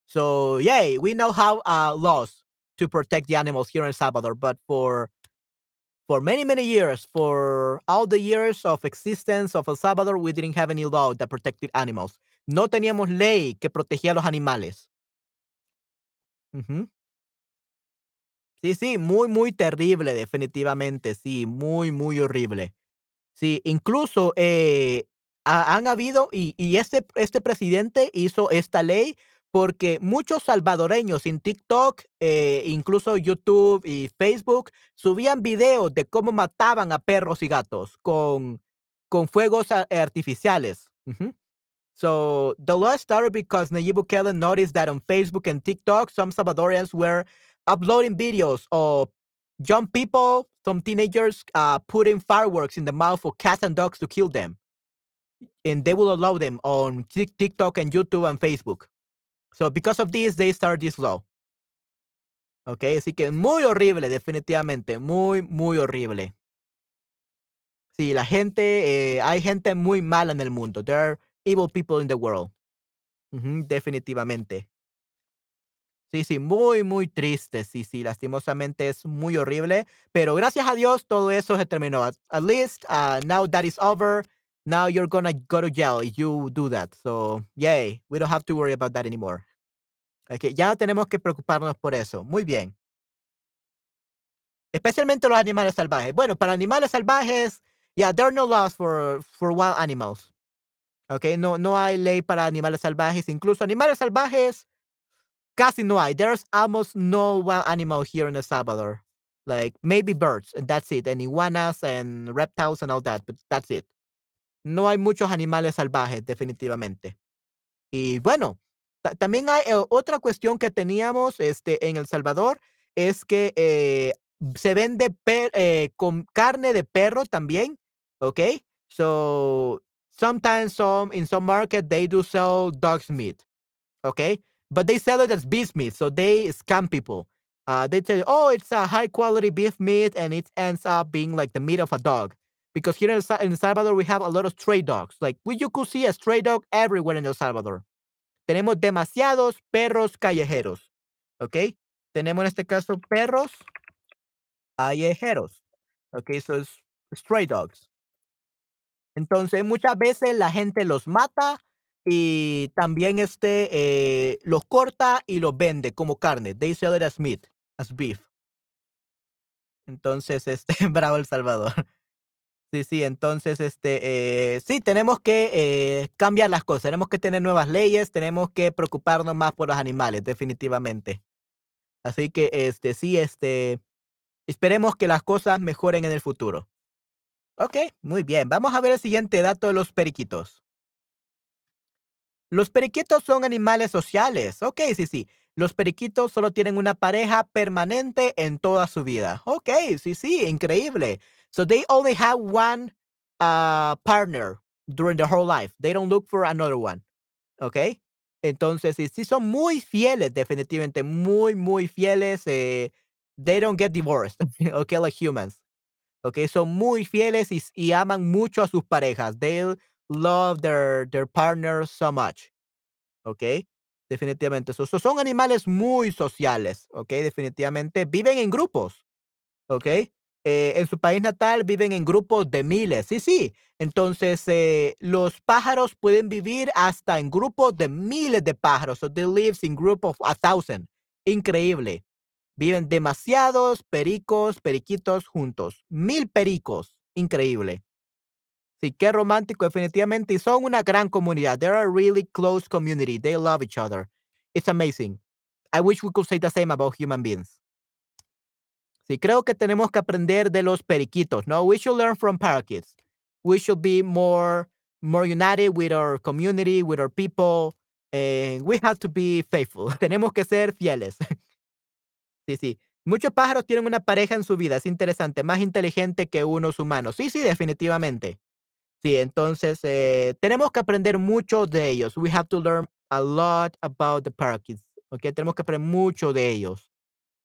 So yay, we know how uh, laws to protect the animals here in Salvador, but for for many, many years, for all the years of existence of El Salvador, we didn't have any law that protected animals. No teníamos ley que protegía a los animales. Ujú. Sí, sí, muy, muy terrible, definitivamente, sí, muy, muy horrible. Sí, incluso eh, han habido, y, y este, este presidente hizo esta ley porque muchos salvadoreños en TikTok, eh, incluso YouTube y Facebook, subían videos de cómo mataban a perros y gatos con, con fuegos artificiales. So the law started because Nayib Bukele noticed that on Facebook and TikTok, some Salvadorians were uploading videos of young people, some teenagers, uh, putting fireworks in the mouth of cats and dogs to kill them. And they will allow them on TikTok and YouTube and Facebook. So because of this, they start this law. Ok, así que muy horrible, definitivamente. Muy, muy horrible. Sí, la gente, eh, hay gente muy mala en el mundo. There are evil people in the world. definitivamente. Sí, sí, muy, muy triste. Sí, sí, lastimosamente es muy horrible. Pero gracias a Dios todo eso se terminó. At, least uh, now that is over. Now you're gonna go to jail if you do that. So, yay, we don't have to worry about that anymore. Okay, ya no tenemos que preocuparnos por eso. Muy bien. Especialmente los animales salvajes. Bueno, para animales salvajes, yeah, there are no laws for, for wild animals. Okay, no, no hay ley para animales salvajes. Incluso animales salvajes casi no hay. There's almost no wild animal here in El Salvador. Like maybe birds, and that's it. And iguanas and reptiles and all that, but that's it. No hay muchos animales salvajes, definitivamente. Y bueno, también hay eh, otra cuestión que teníamos este, en El Salvador, es que eh, se vende eh, con carne de perro también, ¿ok? So sometimes some in some market they do sell dog's meat, okay? But they sell it as beef meat, so they scam people. Uh, they tell you, oh, it's a high quality beef meat, and it ends up being like the meat of a dog. Because here in El Salvador we have a lot of stray dogs. Like we, you could see a stray dog everywhere in El Salvador. Tenemos demasiados perros callejeros. ¿Ok? Tenemos en este caso perros callejeros. Ok, eso es stray dogs. Entonces, muchas veces la gente los mata y también este, eh, los corta y los vende como carne. They sell it as meat, as beef. Entonces, este, bravo El Salvador. Sí, sí, entonces, este, eh, sí, tenemos que eh, cambiar las cosas, tenemos que tener nuevas leyes, tenemos que preocuparnos más por los animales, definitivamente. Así que, este, sí, este, esperemos que las cosas mejoren en el futuro. Ok, muy bien. Vamos a ver el siguiente dato de los periquitos. Los periquitos son animales sociales. Ok, sí, sí. Los periquitos solo tienen una pareja permanente en toda su vida. Ok, sí, sí, increíble. So they only have one uh, partner during their whole life. They don't look for another one. ¿Ok? Entonces, sí son muy fieles, definitivamente, muy, muy fieles. Eh, they don't get divorced, okay, like humans. Okay, son muy fieles y, y, aman mucho a sus parejas. They love their, their partners so much. Okay, definitivamente. So, so son animales muy sociales. Okay, definitivamente. Viven en grupos. Okay. Eh, en su país natal viven en grupos de miles. Sí, sí. Entonces, eh, los pájaros pueden vivir hasta en grupos de miles de pájaros. So they live in group of a thousand. Increíble. Viven demasiados pericos, periquitos juntos. Mil pericos. Increíble. Sí, qué romántico, definitivamente. Y son una gran comunidad. They're a really close community. They love each other. It's amazing. I wish we could say the same about human beings. Sí, creo que tenemos que aprender de los periquitos, ¿no? We should learn from parakeets. We should be more, more united with our community, with our people. And we have to be faithful. tenemos que ser fieles. sí, sí. Muchos pájaros tienen una pareja en su vida. Es interesante. Más inteligente que unos humanos. Sí, sí, definitivamente. Sí, entonces eh, tenemos que aprender mucho de ellos. We have to learn a lot about the parakeets. Okay, tenemos que aprender mucho de ellos.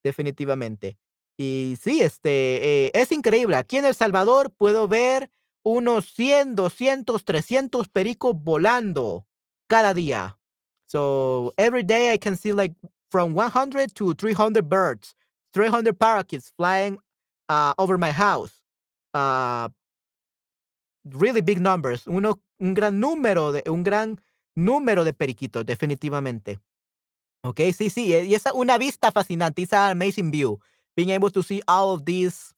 Definitivamente. Y sí, este, eh, es increíble. Aquí en El Salvador puedo ver unos 100, 200, 300 pericos volando cada día. So every day I can see like from 100 to 300 birds, 300 parakeets flying uh, over my house. Uh, really big numbers. Uno, un gran número de, un gran número de periquitos, definitivamente. Ok, sí, sí, y es una vista fascinante. It's an amazing view being able to see all of these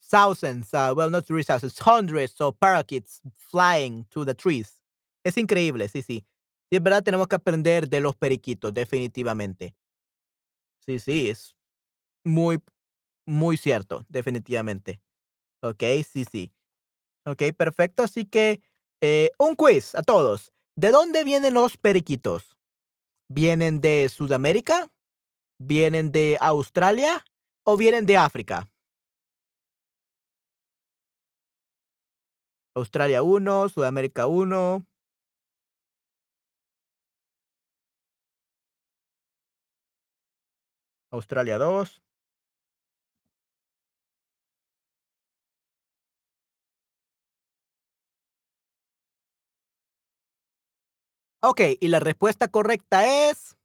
thousands, uh, well, not three thousands, hundreds of parakeets flying to the trees. Es increíble, sí, sí. Sí, es verdad, tenemos que aprender de los periquitos, definitivamente. Sí, sí, es muy, muy cierto, definitivamente. Ok, sí, sí. Ok, perfecto. Así que eh, un quiz a todos. ¿De dónde vienen los periquitos? ¿Vienen de Sudamérica? ¿Vienen de Australia? ¿O vienen de África? Australia 1, Sudamérica 1. Australia 2. Ok, y la respuesta correcta es...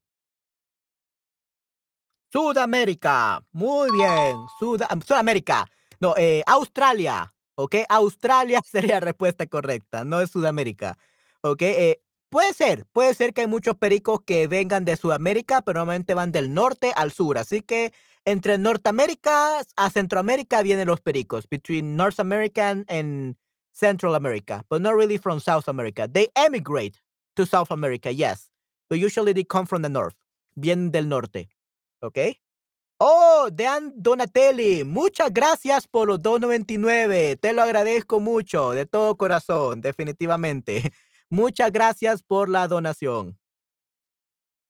Sudamérica. Muy bien. Sudamérica. No, eh, Australia. Ok, Australia sería la respuesta correcta, no es Sudamérica. Ok, eh, puede ser, puede ser que hay muchos pericos que vengan de Sudamérica, pero normalmente van del norte al sur. Así que entre Norteamérica a Centroamérica vienen los pericos. Between North America and Central America, but not really from South America. They emigrate to South America, yes. But usually they come from the north. Vienen del norte. ¿Ok? Oh, Dan Donatelli, muchas gracias por los 2.99. Te lo agradezco mucho, de todo corazón, definitivamente. Muchas gracias por la donación.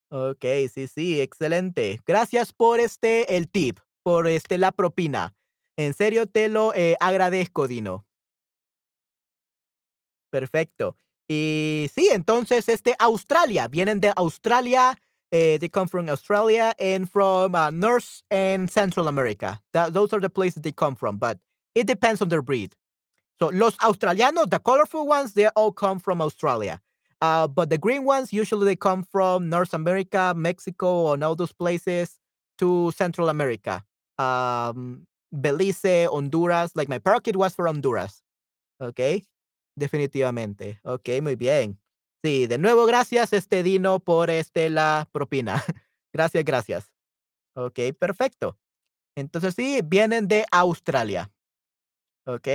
Ok, sí, sí, excelente. Gracias por este, el tip, por este, la propina. En serio, te lo eh, agradezco, Dino. Perfecto. Y sí, entonces, este, Australia, vienen de Australia Uh, they come from Australia and from uh, North and Central America. That, those are the places they come from, but it depends on their breed. So los australianos, the colorful ones, they all come from Australia. Uh, but the green ones, usually they come from North America, Mexico, and all those places to Central America. Um, Belize, Honduras. Like my parakeet was for Honduras. Okay. Definitivamente. Ok, muy bien. Sí, de nuevo, gracias, este Dino, por este la propina. gracias, gracias. Ok, perfecto. Entonces, sí, vienen de Australia. Ok.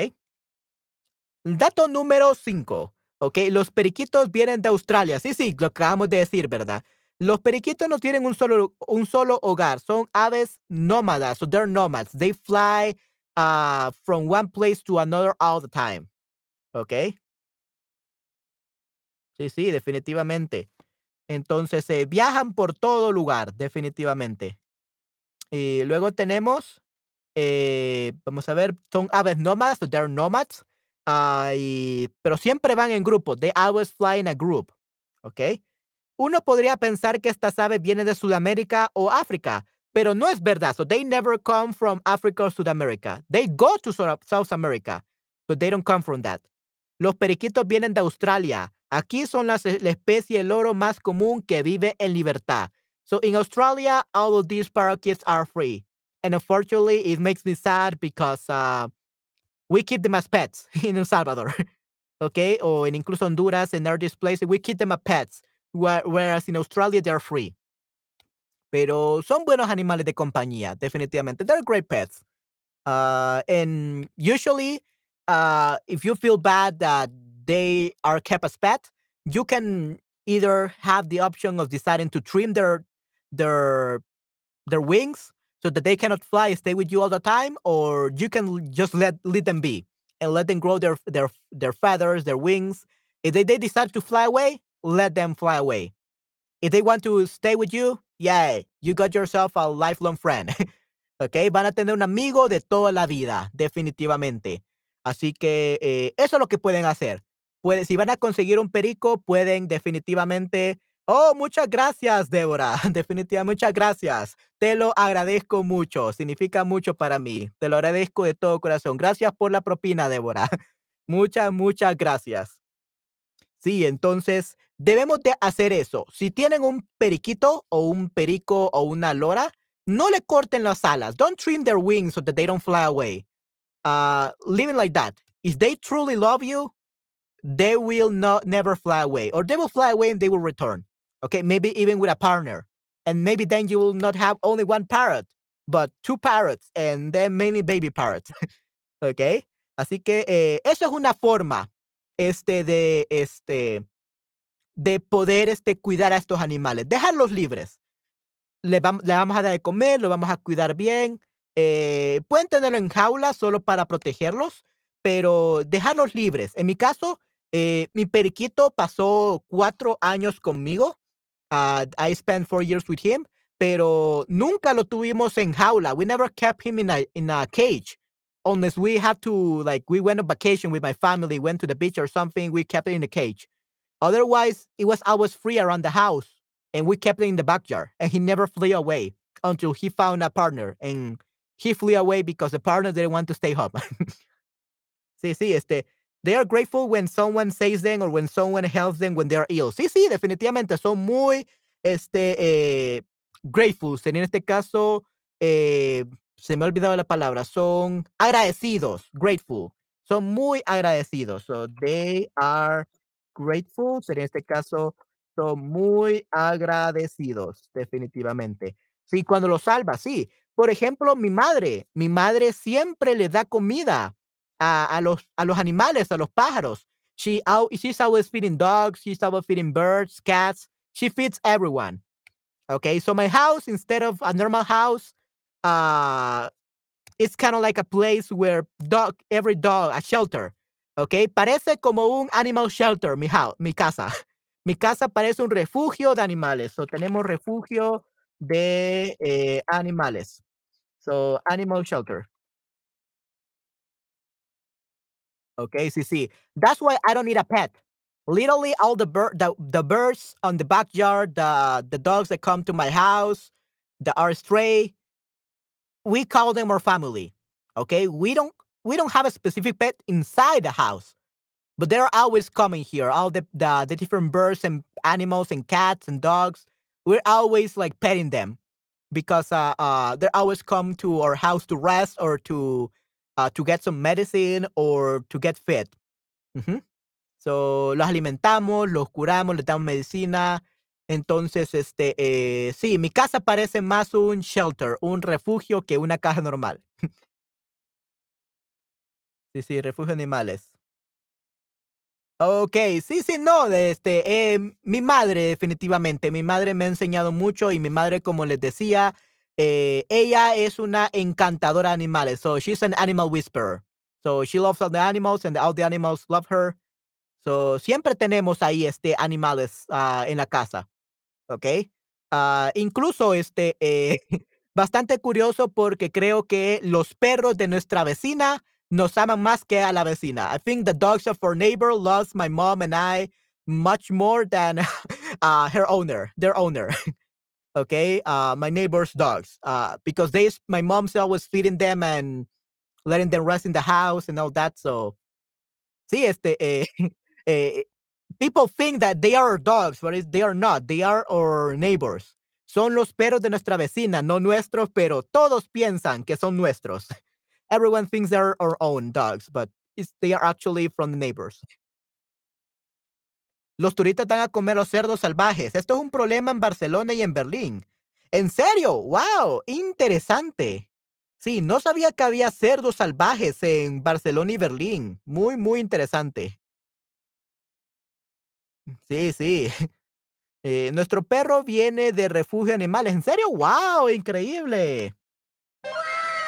Dato número 5. Ok, los periquitos vienen de Australia. Sí, sí, lo acabamos de decir, ¿verdad? Los periquitos no tienen un solo, un solo hogar, son aves nómadas, so they're nomads. They fly uh, from one place to another all the time. ¿Ok? Sí, sí, definitivamente. Entonces, viajan por todo lugar, definitivamente. Y luego tenemos, eh, vamos a ver, son aves nómadas, they're nomads, uh, pero siempre van en grupo. They always fly in a group. ¿Ok? Uno podría pensar que estas aves vienen de Sudamérica o África, pero no es verdad. So they never come from Africa or South America. They go to South America, but they don't come from that. Los periquitos vienen de Australia, Aquí son las, la especie de loro más común que vive en libertad. So in Australia, all of these parakeets are free. And unfortunately, it makes me sad because uh, we keep them as pets in El Salvador. okay? Or in incluso Honduras and other places, we keep them as pets. Whereas in Australia, they're free. Pero son buenos animales de compañía, definitivamente. They're great pets. Uh, and usually, uh, if you feel bad that they are kept as pet, you can either have the option of deciding to trim their their their wings so that they cannot fly, stay with you all the time, or you can just let let them be and let them grow their their their feathers, their wings. If they, they decide to fly away, let them fly away. If they want to stay with you, yay you got yourself a lifelong friend. okay, van a tener un amigo de toda la vida, definitivamente. Así que eh, eso es lo que pueden hacer si van a conseguir un perico, pueden definitivamente. Oh, muchas gracias, Débora. Definitivamente, muchas gracias. Te lo agradezco mucho. Significa mucho para mí. Te lo agradezco de todo corazón. Gracias por la propina, Débora. Muchas, muchas gracias. Sí, entonces debemos de hacer eso. Si tienen un periquito o un perico o una lora, no le corten las alas. Don't trim their wings so that they don't fly away. Uh, leave it like that. If they truly love you, they will not never fly away or they will fly away and they will return okay maybe even with a partner and maybe then you will not have only one parrot but two parrots and then many baby parrots ¿okey? Así que, eh, eso es una forma, este, de, este, de poder, este, cuidar a estos animales, dejarlos libres. Le vam le vamos a dar de comer, lo vamos a cuidar bien, eh, pueden tenerlo en jaulas solo para protegerlos, pero dejarlos libres. En mi caso, eh, mi periquito pasó 4 años conmigo, ah, I spent 4 years with him, pero nunca lo tuvimos en jaula. We never kept him in a in a cage, unless we had to, like, we went on vacation with my family, went to the beach or something, we kept it in a cage. Otherwise, it was always free around the house, and we kept it in the backyard, and he never flew away until he found a partner, and he flew away because the partner didn't want to stay home. Sí, sí, este, they are grateful when someone saves them or when someone helps them when they are ill. Sí, sí, definitivamente son muy, este, eh, grateful. En este caso, eh, se me ha olvidado la palabra, son agradecidos, grateful. Son muy agradecidos. So they are grateful. En este caso, son muy agradecidos, definitivamente. Sí, cuando los salva, sí. Por ejemplo, mi madre, mi madre siempre le da comida a, los, a los animales, a los pájaros. She she's always feeding dogs, she's always feeding birds, cats. She feeds everyone. Okay, so my house, instead of a normal house, uh, it's kind of like a place where dog, every dog, a shelter. Okay, parece como un animal shelter, mi mi casa. Mi casa parece un refugio de animales. So tenemos refugio de eh, animales. So animal shelter. Okay, sí. That's why I don't need a pet. Literally, all the bird, the, the birds on the backyard, the the dogs that come to my house, that are stray, we call them our family. Okay, we don't we don't have a specific pet inside the house, but they're always coming here. All the the, the different birds and animals and cats and dogs, we're always like petting them because uh, uh they always come to our house to rest or to uh, to get some medicine or to get fed. Ujú. So, los alimentamos, los curamos, les damos medicina. Entonces, este, eh, sí, mi casa parece más un shelter, un refugio que una casa normal. Sí, sí, refugio de animales. Okey, sí, sí, no, este, em, mi madre definitivamente, mi madre me ha enseñado mucho y mi madre, como les decía, eh, ella es una encantadora de animales, so she's an animal whisperer. So she loves all the animals and all the animals love her. So siempre tenemos ahí, este, animales, ah, en la casa. ¿ok? Ah, incluso, este, eh, bastante curioso porque creo que los perros de nuestra vecina nos aman más que a la vecina. I think the dogs of our neighbor loves my mom and I much more than uh, her owner, their owner. Okay, uh, my neighbor's dogs, uh, because they, my mom's always feeding them and letting them rest in the house and all that. So, sí, este, eh, eh, People think that they are dogs, but they are not. They are our neighbors. Son los perros de nuestra vecina, no nuestros, pero todos piensan que son nuestros. Everyone thinks they're our own dogs, but they are actually from the neighbors. Los turistas van a comer los cerdos salvajes. Esto es un problema en Barcelona y en Berlín. ¿En serio? ¡Wow! Interesante. Sí, no sabía que había cerdos salvajes en Barcelona y Berlín. Muy, muy interesante. Sí, sí. Eh, nuestro perro viene de refugio animales. ¿En serio? ¡Wow! Increíble.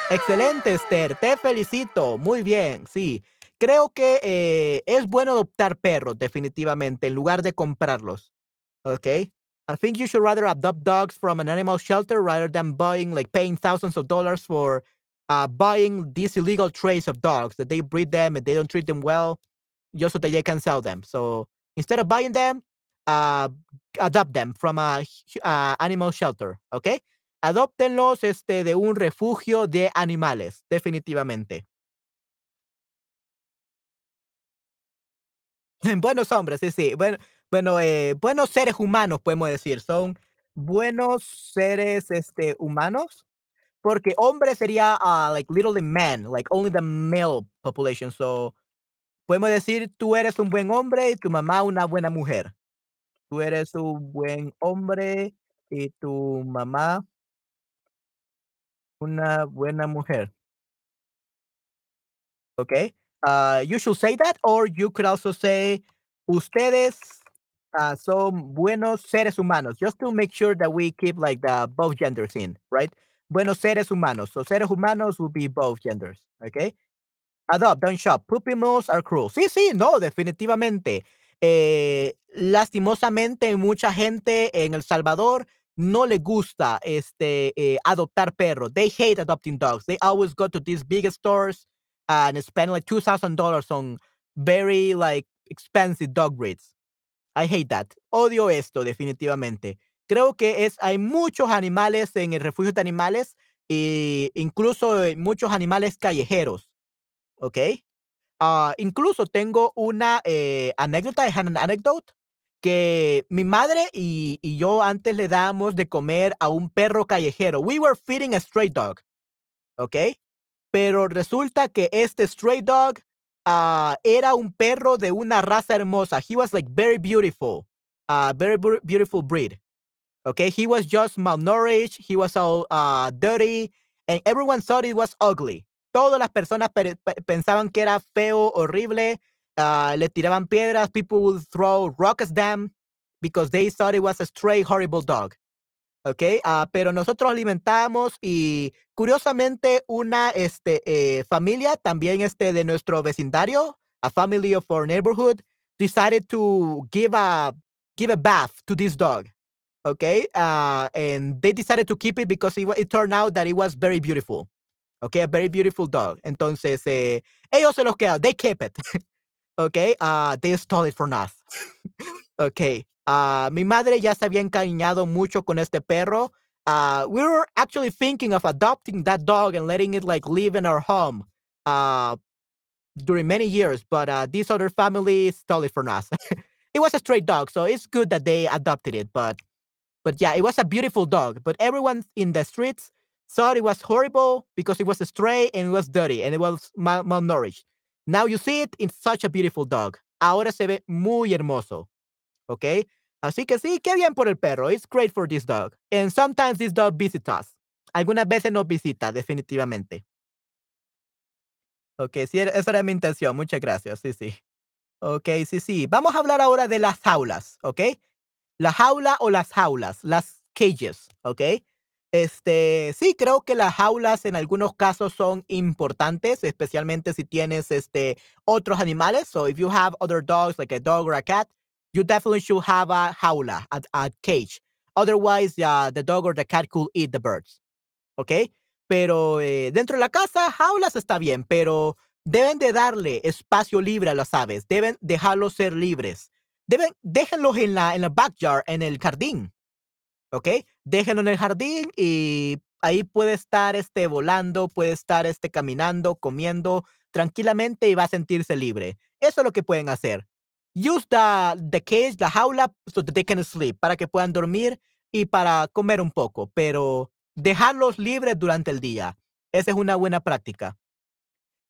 Excelente, Esther. Te felicito. Muy bien. Sí. Creo que eh, es bueno adoptar perros, definitivamente, en lugar de comprarlos. ¿Ok? I think you should rather adopt dogs from an animal shelter rather than buying, like, paying thousands of dollars for uh, buying these illegal trays of dogs that they breed them and they don't treat them well just so that they can sell them. So instead of buying them, uh, adopt them from a uh, animal shelter, ¿ok? Adóptenlos este, de un refugio de animales, definitivamente. Buenos hombres, sí, sí. Bueno, bueno, eh, buenos seres humanos, podemos decir. Son buenos seres este, humanos. Porque hombre sería uh, like literally man, like only the male population. So podemos decir, tú eres un buen hombre y tu mamá una buena mujer. Tú eres un buen hombre y tu mamá una buena mujer. Okay? Uh, you should say that, or you could also say, ustedes uh, son buenos seres humanos, just to make sure that we keep like the both genders in, right? Buenos seres humanos. So seres humanos will be both genders, okay? Adopt, don't shop. Puppy mills are cruel. Sí, sí, no, definitivamente. Eh, lastimosamente, mucha gente en El Salvador no le gusta este eh, adoptar perros. They hate adopting dogs. They always go to these big stores and spend like two thousand dollars on very like expensive dog breeds. I hate that. Odio esto definitivamente. Creo que es hay muchos animales en el refugio de animales e incluso muchos animales callejeros. ¿Ok? Uh, incluso tengo una eh, anécdota, had an anecdote, que mi madre y, y, yo antes le dábamos de comer a un perro callejero. We were feeding a stray dog. ¿Ok? Pero resulta que este stray dog uh, era un perro de una raza hermosa. He was like very beautiful. Uh, very beautiful breed. Okay, he was just malnourished, he was all uh, dirty, and everyone thought it was ugly. Todas las personas pensaban que era feo, horrible, uh, le tiraban piedras, people would throw rocks at them because they thought it was a stray, horrible dog. Okay, uh, pero nosotros alimentábamos y curiosamente una este, eh, familia también este, de nuestro vecindario, a family of our neighborhood, decided to give a, give a bath to this dog. Okay, uh, and they decided to keep it because it, it turned out that it was very beautiful. Okay, a very beautiful dog. Entonces, eh, ellos se los quedaron. They kept it. okay, uh, they stole it from us. okay, uh, mi madre ya se había encariñado mucho con este perro. Uh, we were actually thinking of adopting that dog and letting it like live in our home uh, during many years, but uh, this other family stole it from us. it was a stray dog, so it's good that they adopted it. But, but yeah, it was a beautiful dog. But everyone in the streets thought it was horrible because it was a stray and it was dirty and it was mal malnourished. Now you see it, in such a beautiful dog. Ahora se ve muy hermoso. ¿Ok? Así que sí, qué bien por el perro. It's great for this dog. And sometimes this dog visits us. Algunas veces nos visita, definitivamente. Ok, sí, esa era mi intención. Muchas gracias. Sí, sí. Ok, sí, sí. Vamos a hablar ahora de las jaulas, ¿ok? La jaula o las jaulas, las cages, ¿ok? Este, sí, creo que las jaulas en algunos casos son importantes, especialmente si tienes este otros animales. So if you have other dogs, like a dog or a cat, you definitely should have a jaula, a, a cage. Otherwise, uh, the dog or the cat could eat the birds. ¿Ok? Pero eh, dentro de la casa, jaulas está bien, pero deben de darle espacio libre a las aves. Deben dejarlos ser libres. Deben, déjenlos en la, en la backyard, en el jardín. ¿ok? Déjenlo en el jardín y ahí puede estar este, volando, puede estar este, caminando, comiendo tranquilamente y va a sentirse libre. Eso es lo que pueden hacer. Use the, the cage, la jaula, so that they can sleep, para que puedan dormir y para comer un poco, pero dejarlos libres durante el día. Esa es una buena práctica.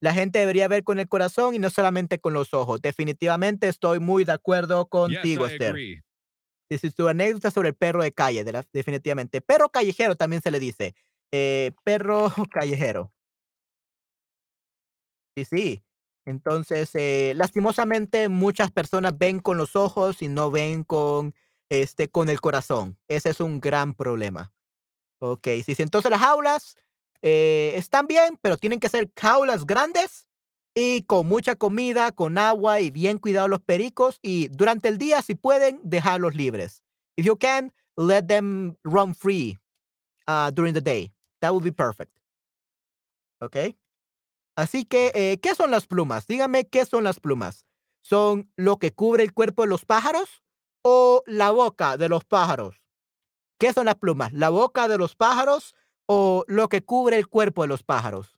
La gente debería ver con el corazón y no solamente con los ojos. Definitivamente estoy muy de acuerdo contigo, Esther. Dice tu anécdota sobre el perro de calle, de la, definitivamente. Perro callejero también se le dice. Eh, perro callejero. Sí, sí. Entonces, eh, lastimosamente, muchas personas ven con los ojos y no ven con, este, con el corazón. Ese es un gran problema. Ok, sí, sí. Entonces las jaulas eh, están bien, pero tienen que ser jaulas grandes y con mucha comida, con agua y bien cuidados los pericos y durante el día si pueden dejarlos libres. If you can, let them run free uh, during the day. That would be perfect. ¿Ok? Así que, eh, ¿qué son las plumas? Dígame qué son las plumas. ¿Son lo que cubre el cuerpo de los pájaros o la boca de los pájaros? ¿Qué son las plumas? ¿La boca de los pájaros o lo que cubre el cuerpo de los pájaros?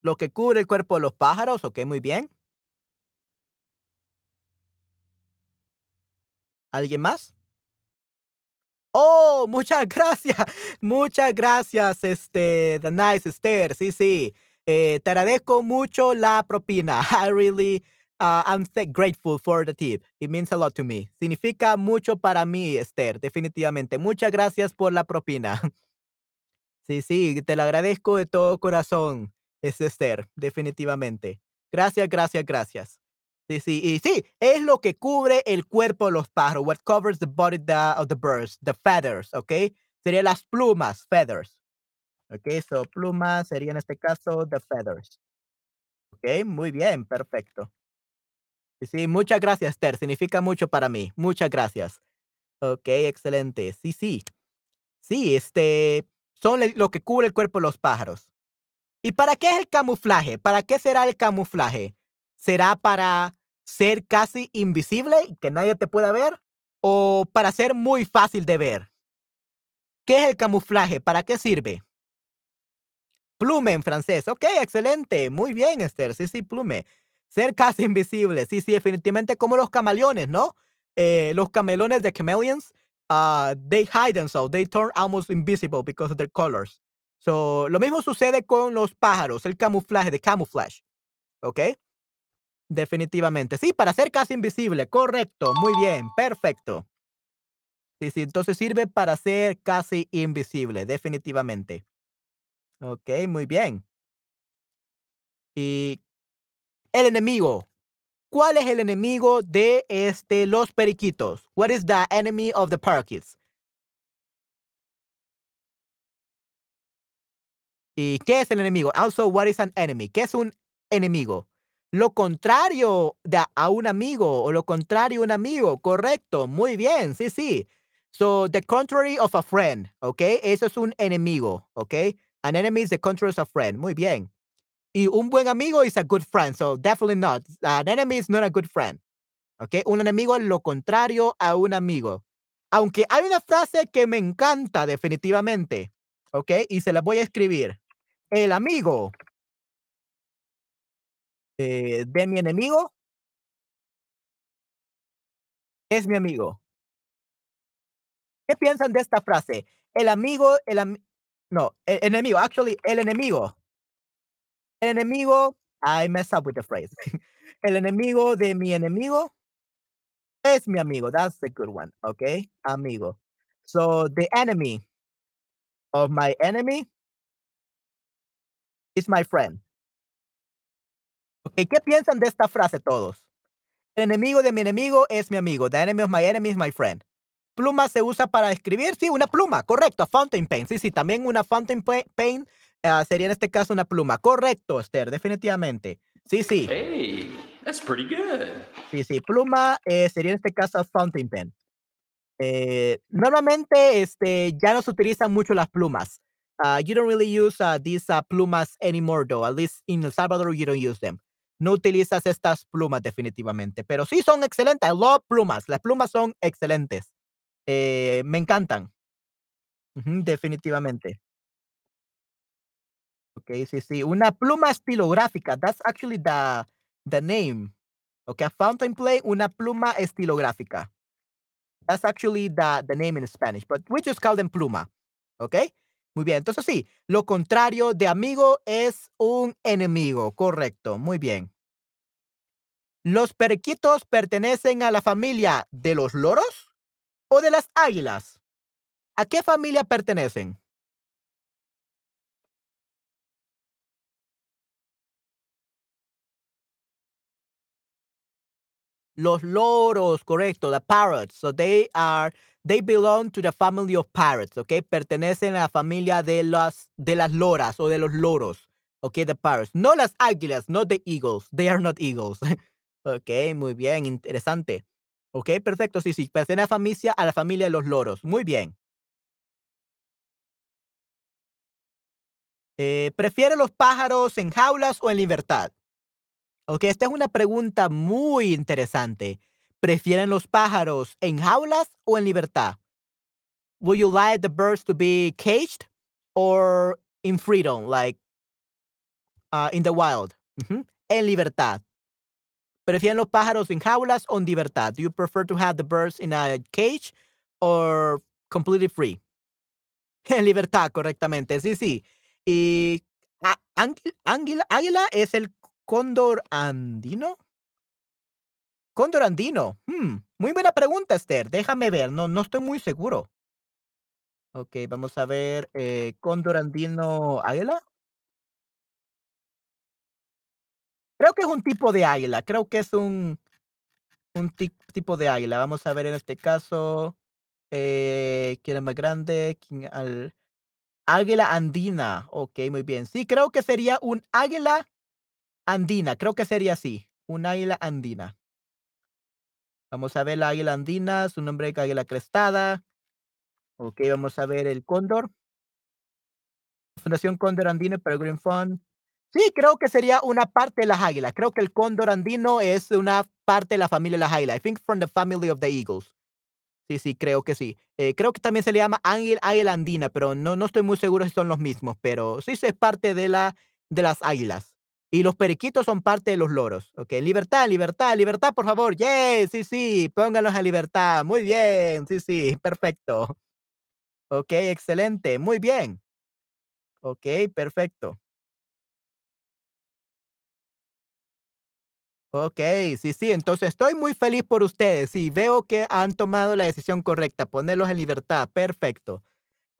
lo que cubre el cuerpo de los pájaros, ok, muy bien. ¿Alguien más? Oh, muchas gracias, muchas gracias, este, The Nice Esther, sí, sí. Eh, te agradezco mucho la propina. I really Ah, I'm so grateful for the tip. It means a lot to me. Significa mucho para mí, Esther, definitivamente. Muchas gracias por la propina. Sí, sí, te lo agradezco de todo corazón, es Esther, definitivamente. Gracias, gracias, gracias. Sí, sí, sí, es lo que cubre el cuerpo de los pájaros. What covers the body of the birds, the feathers, ¿ok? Serían las plumas, feathers. Ok, so plumas sería en este caso the feathers. Ok, muy bien, perfecto. Sí, sí, muchas gracias, Esther. Significa mucho para mí. Muchas gracias. Ok, excelente. Sí, sí. Sí, este, son lo que cubre el cuerpo de los pájaros. ¿Y para qué es el camuflaje? ¿Para qué será el camuflaje? ¿Será para ser casi invisible y que nadie te pueda ver? ¿O para ser muy fácil de ver? ¿Qué es el camuflaje? ¿Para qué sirve? Plume en francés. Ok, excelente. Muy bien, Esther. Sí, sí, plume. Ser casi invisible. Sí, sí, definitivamente como los camaleones, ¿no? Eh, los camaleones de chameleons, uh, they hide themselves. They turn almost invisible because of their colors. So, lo mismo sucede con los pájaros, el camuflaje, de camouflage. ¿Ok? Definitivamente. Sí, para ser casi invisible. Correcto. Muy bien. Perfecto. Sí, sí. Entonces sirve para ser casi invisible. Definitivamente. Ok, muy bien. Y el enemigo. ¿Cuál es el enemigo de este, los periquitos? What is the enemy of the parakeets? ¿Y qué es el enemigo? Also, what is an enemy? ¿Qué es un enemigo? Lo contrario a un amigo o lo contrario a un amigo. Correcto. Muy bien. Sí, sí. So, the contrary of a friend. ¿Ok? Eso es un enemigo. ¿Ok? An enemy is the contrary of a friend. Muy bien. Y un buen amigo is a good friend. So, definitely not. An enemy is not a good friend. ¿Ok? Un enemigo es lo contrario a un amigo. Aunque hay una frase que me encanta definitivamente. ¿Ok? Y se la voy a escribir. El amigo eh, de mi enemigo es mi amigo. ¿Qué piensan de esta frase? El amigo, el am no, el enemigo, actually, el enemigo. El enemigo, I messed up with the phrase. El enemigo de mi enemigo es mi amigo. That's a good one, okay? Amigo. So, the enemy of my enemy is my friend. Okey, ¿qué piensan de esta frase todos? El enemigo de mi enemigo es mi amigo. The enemy of my enemy is my friend. Pluma se usa para escribir, sí, una pluma, correcto, fountain pen. Sí, sí, también una fountain pe pen, ah, sería en este caso una pluma. Correcto, Esther, definitivamente. Sí, sí. Hey, that's pretty good. Sí, sí, pluma, eh, sería en este caso fountain pen. Eh, normalmente, este, ya no se utilizan mucho las plumas. Ah, you don't really use, ah, these, ah, plumas anymore, though, at least in El Salvador, you don't use them. No utilizas estas plumas definitivamente, pero sí son excelentes. I love plumas. Las plumas son excelentes. Eh, me encantan. Definitivamente. Okey, sí, sí. Una pluma estilográfica. That's actually the the name. Okay, a fountain pen, una pluma estilográfica. That's actually the the name in Spanish, but we just call them pluma. ¿Ok? Muy bien. Entonces sí, lo contrario de amigo es un enemigo. Correcto, muy bien. ¿Los periquitos pertenecen a la familia de los loros o de las águilas? ¿A qué familia pertenecen? Los loros, correcto, the parrots. So they are they belong to the family of parrots, ¿ok? Pertenecen a la familia de las de las loras o de los loros. ¿Ok? The parrots. No las águilas, not the eagles. They are not eagles. Ok, muy bien, interesante. Ok, perfecto. Sí, sí, pertenece a la familia, a la familia de los loros. Muy bien. Eh, ¿prefiere los pájaros en jaulas o en libertad? Ok, esta es una pregunta muy interesante. ¿Prefieren los pájaros en jaulas o en libertad? Would you like the birds to be caged or in freedom, like uh, in the wild? En libertad. ¿Prefieren los pájaros en jaulas o en libertad? Do you prefer to have the birds in a cage or completely free? En libertad, correctamente. Sí, sí. Y águila es el cóndor andino. Cóndor andino. Mm, muy buena pregunta, Esther. Déjame ver. No, no estoy muy seguro. Ok, vamos a ver. Eh, cóndor andino águila. Creo que es un tipo de águila. Creo que es un, un ti- tipo de águila. Vamos a ver en este caso. Eh, ¿Quién es más grande? ¿Quién. Águila andina. Ok, muy bien. Sí, creo que sería un águila andina. Creo que sería así. Un águila andina. Vamos a ver la águila andina. Su nombre es águila crestada. Ok, vamos a ver el cóndor. Fundación Cóndor Andino Peregrine Fund. Sí, creo que sería una parte de las águilas. Creo que el cóndor andino es una parte de la familia de las águilas. I think from the family of the eagles. Sí, sí, creo que sí. Eh, creo que también se le llama águila, águila andina, pero no, no estoy muy seguro si son los mismos, pero sí es parte de, la, de las águilas. Y los periquitos son parte de los loros. Ok, libertad, libertad, libertad, por favor. Yay, sí, sí, póngalos a libertad. Muy bien, sí, sí, perfecto. Ok, excelente, muy bien. Ok, perfecto. Okey, sí, sí, entonces estoy muy feliz por ustedes. Sí, veo que han tomado la decisión correcta, ponerlos en libertad, perfecto.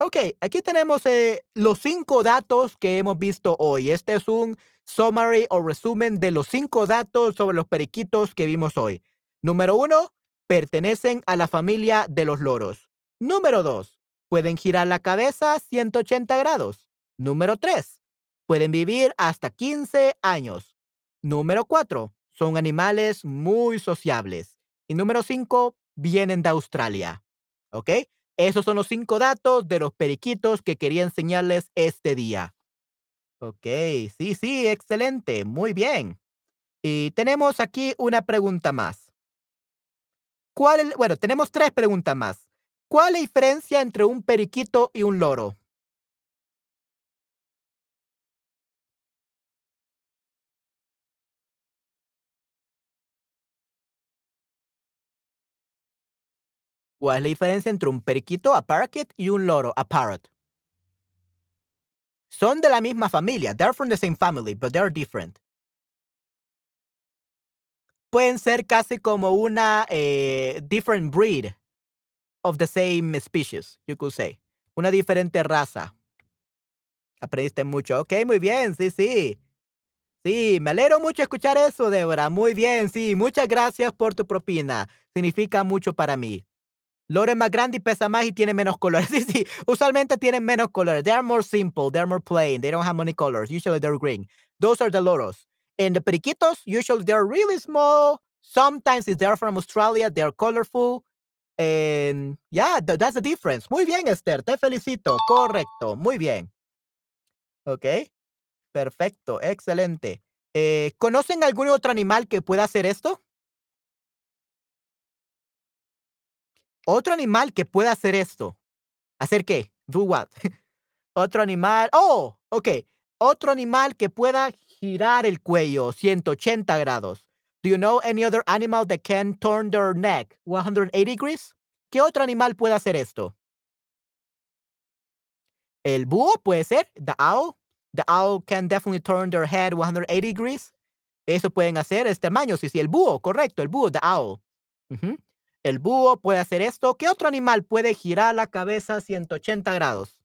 Okey, aquí tenemos, eh, los 5 datos que hemos visto hoy. Este es un summary o resumen de los 5 datos sobre los periquitos que vimos hoy. Número uno, pertenecen a la familia de los loros. Número 2, pueden girar la cabeza 180 grados. Número 3, pueden vivir hasta 15 años. Número 4, son animales muy sociables. Y número 5, vienen de Australia, ¿ok? Esos son los 5 datos de los periquitos que quería enseñarles este día. Ok, sí, sí, excelente, muy bien. Y tenemos aquí una pregunta más. ¿Cuál es, bueno, tenemos tres preguntas más. ¿Cuál es la diferencia entre un periquito y un loro? ¿Cuál es la diferencia entre un periquito, a parakeet, y un loro, a parrot? Son de la misma familia. They're from the same family, but they're different. Pueden ser casi como una eh, different breed of the same species, you could say. Una diferente raza. Aprendiste mucho. Ok, muy bien, sí, sí. Sí, me alegro mucho escuchar eso, Débora. Muy bien, sí. Muchas gracias por tu propina. Significa mucho para mí. Loro es más grande y pesa más y tiene menos colores. Sí, sí. Usualmente tienen menos colores. They are more simple. They're more plain. They don't have many colors. Usually they're green. Those are the loros. And the periquitos, usually they're really small. Sometimes if they're from Australia, they're colorful. And yeah, th- that's the difference. Muy bien, Esther. Te felicito. Correcto. Muy bien. Ok. Perfecto. Excelente. Eh, ¿Conocen algún otro animal que pueda hacer esto? Otro animal que pueda hacer esto. ¿Hacer qué? Do what? Otro animal. Oh, ok. Otro animal que pueda girar el cuello 180 grados. Do you know any other animal that can turn their neck 180 degrees? ¿Qué otro animal puede hacer esto? El búho puede ser. The owl. The owl can definitely turn their head 180 degrees. Eso pueden hacer. Es tamaño. Sí, sí, el búho. Correcto. El búho. The owl. El búho puede hacer esto. ¿Qué otro animal puede girar la cabeza 180 grados?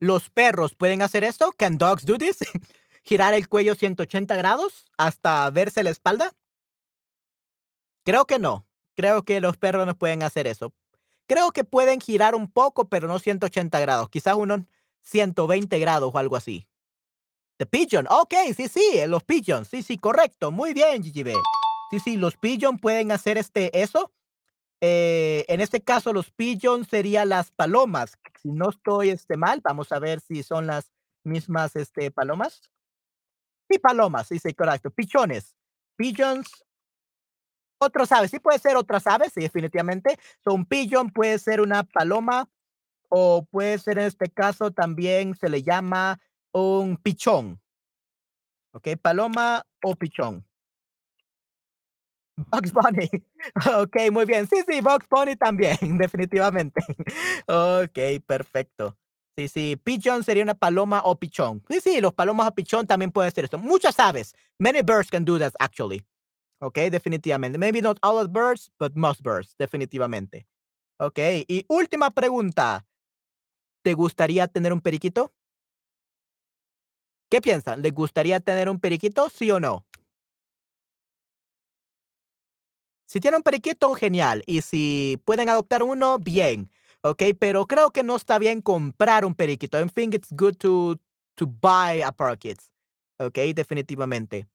¿Los perros pueden hacer esto? Can dogs do this? ¿Girar el cuello 180 grados hasta verse la espalda? Creo que no. Creo que los perros no pueden hacer eso. Creo que pueden girar un poco, pero no 180 grados. Quizás unos 120 grados o algo así. The pigeon. Ok, sí, sí, eh, los pigeons. Sí, sí, correcto. Muy bien, GGB. Sí, sí, los pigeons pueden hacer este, eso. Eh, en este caso, los pigeons serían las palomas. Si no estoy este, mal, vamos a ver si son las mismas este, palomas. Sí, palomas, sí, sí, correcto. Pichones. Pigeons, otras aves. Sí puede ser otras aves, sí, definitivamente. So, un pigeon puede ser una paloma o puede ser en este caso también se le llama un pichón. ¿Ok? Paloma o pichón. Bugs Bunny. Okey, muy bien. Sí, sí, Bugs Bunny también, definitivamente. Okey, perfecto. Sí, sí, pigeon sería una paloma o pichón. Sí, sí, los palomas o pichón también pueden ser esto. Muchas aves. Many birds can do that actually. Okey, definitivamente. Maybe not all of birds, but most birds, definitivamente. Okey, y última pregunta, ¿te gustaría tener un periquito? ¿Qué piensan? ¿Les gustaría tener un periquito, sí o no? Si tienen un periquito, genial. Y si pueden adoptar uno, bien. ¿ok? Pero creo que no está bien comprar un periquito. I think it's good to, to buy a parakeet. ¿ok? Definitivamente.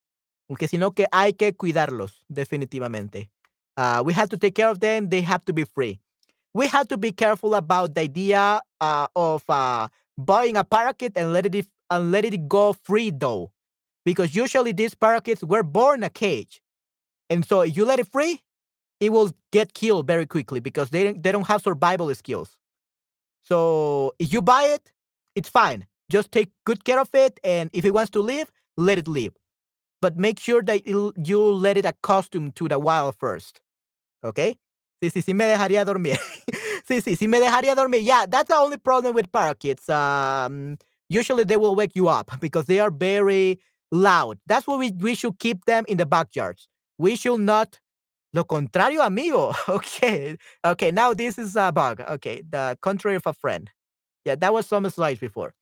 Aunque sino que hay que cuidarlos, definitivamente. Uh, we have to take care of them. They have to be free. We have to be careful about the idea uh, of uh, buying a parakeet and let it and let it go free though, because usually these parakeets were born in a cage, and so if you let it free, it will get killed very quickly because they they don't have survival skills. So if you buy it, it's fine. Just take good care of it, and if it wants to live, let it live. But make sure that you let it accustom to the wild first. Okay? Sí, sí, sí me dejaría dormir. sí, sí, sí me dejaría dormir. Yeah, that's the only problem with parakeets. Um, usually they will wake you up because they are very loud. That's why we, we should keep them in the backyards. We should not Lo contrario, amigo. Okay. Okay. Now this is a bug. Okay. The contrary of a friend. Yeah, that was some slides before.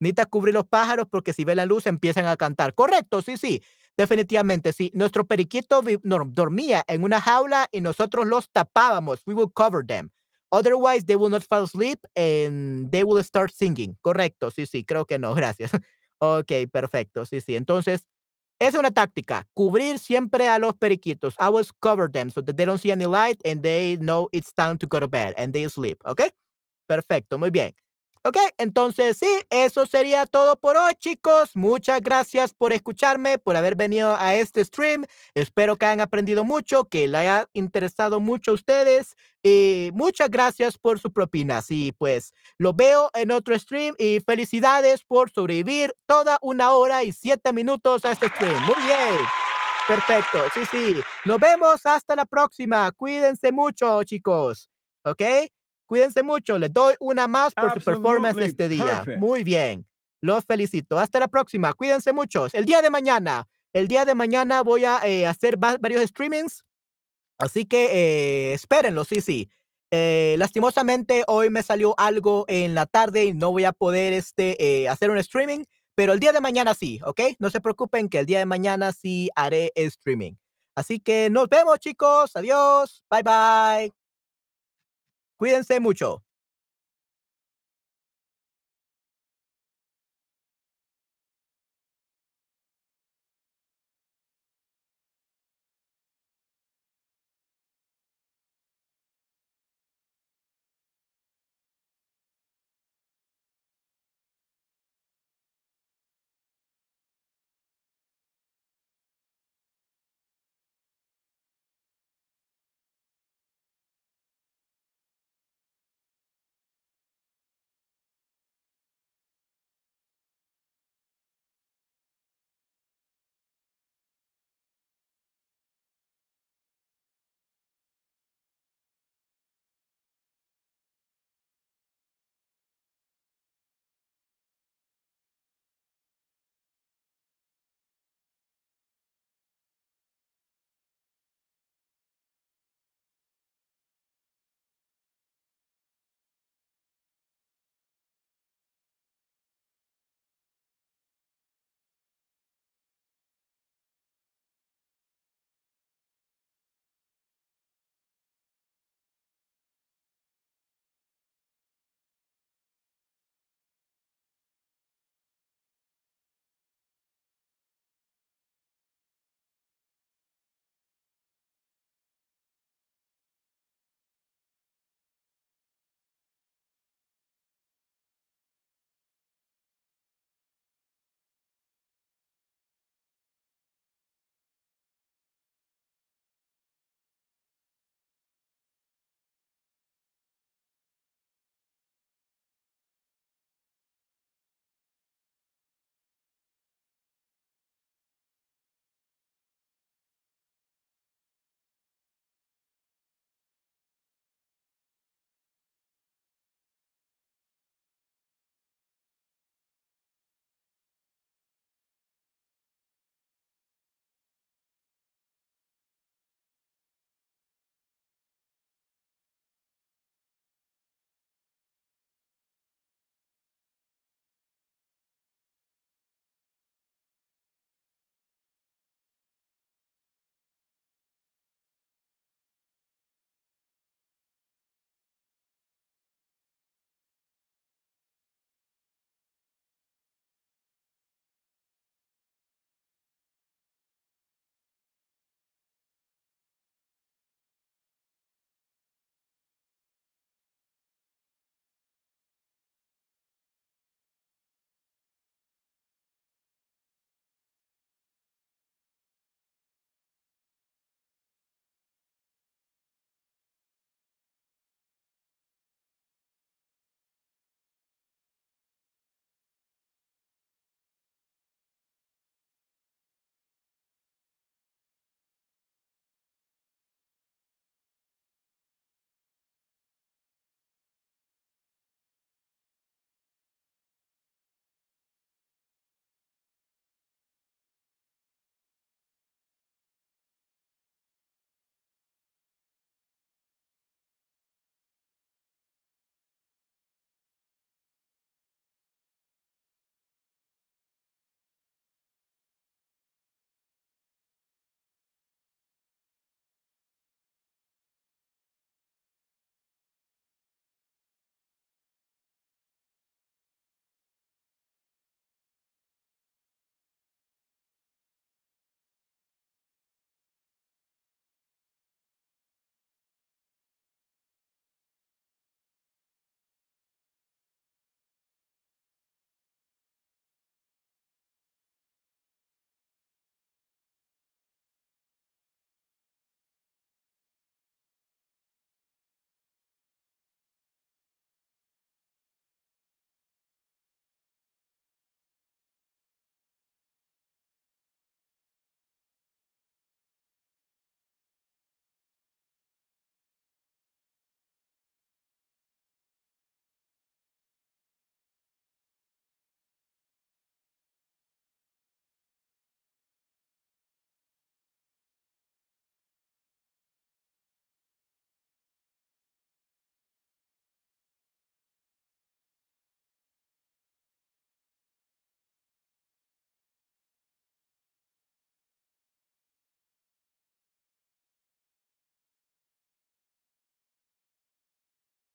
Necesita cubrir los pájaros porque si ve la luz empiezan a cantar. Correcto, sí, sí. Definitivamente, sí. Nuestro periquito dormía en una jaula y nosotros los tapábamos. We will cover them. Otherwise, they will not fall asleep and they will start singing. Correcto, sí, sí. Creo que no. Gracias. Ok, perfecto. Sí, sí. Entonces, es una táctica, cubrir siempre a los periquitos. I always cover them so that they don't see any light and they know it's time to go to bed and they sleep, ¿ok? Perfecto, muy bien. Ok, entonces sí, eso sería todo por hoy, chicos. Muchas gracias por escucharme, por haber venido a este stream. Espero que hayan aprendido mucho, que le haya interesado mucho a ustedes. Y muchas gracias por su propina. Sí, pues lo veo en otro stream y felicidades por sobrevivir toda una hora y siete minutos a este stream. Muy bien. Perfecto. Sí, sí. Nos vemos hasta la próxima. Cuídense mucho, chicos. ¿Ok? Cuídense mucho. Les doy una más por su performance este día. Muy bien. Los felicito. Hasta la próxima. Cuídense mucho. El día de mañana. El día de mañana voy a eh, hacer varios streamings. Así que eh, espérenlo, sí, sí. Eh, lastimosamente hoy me salió algo en la tarde y no voy a poder este, hacer un streaming, pero el día de mañana sí, ¿ok? No se preocupen que el día de mañana sí haré streaming. Así que nos vemos chicos, adiós, bye bye. Cuídense mucho.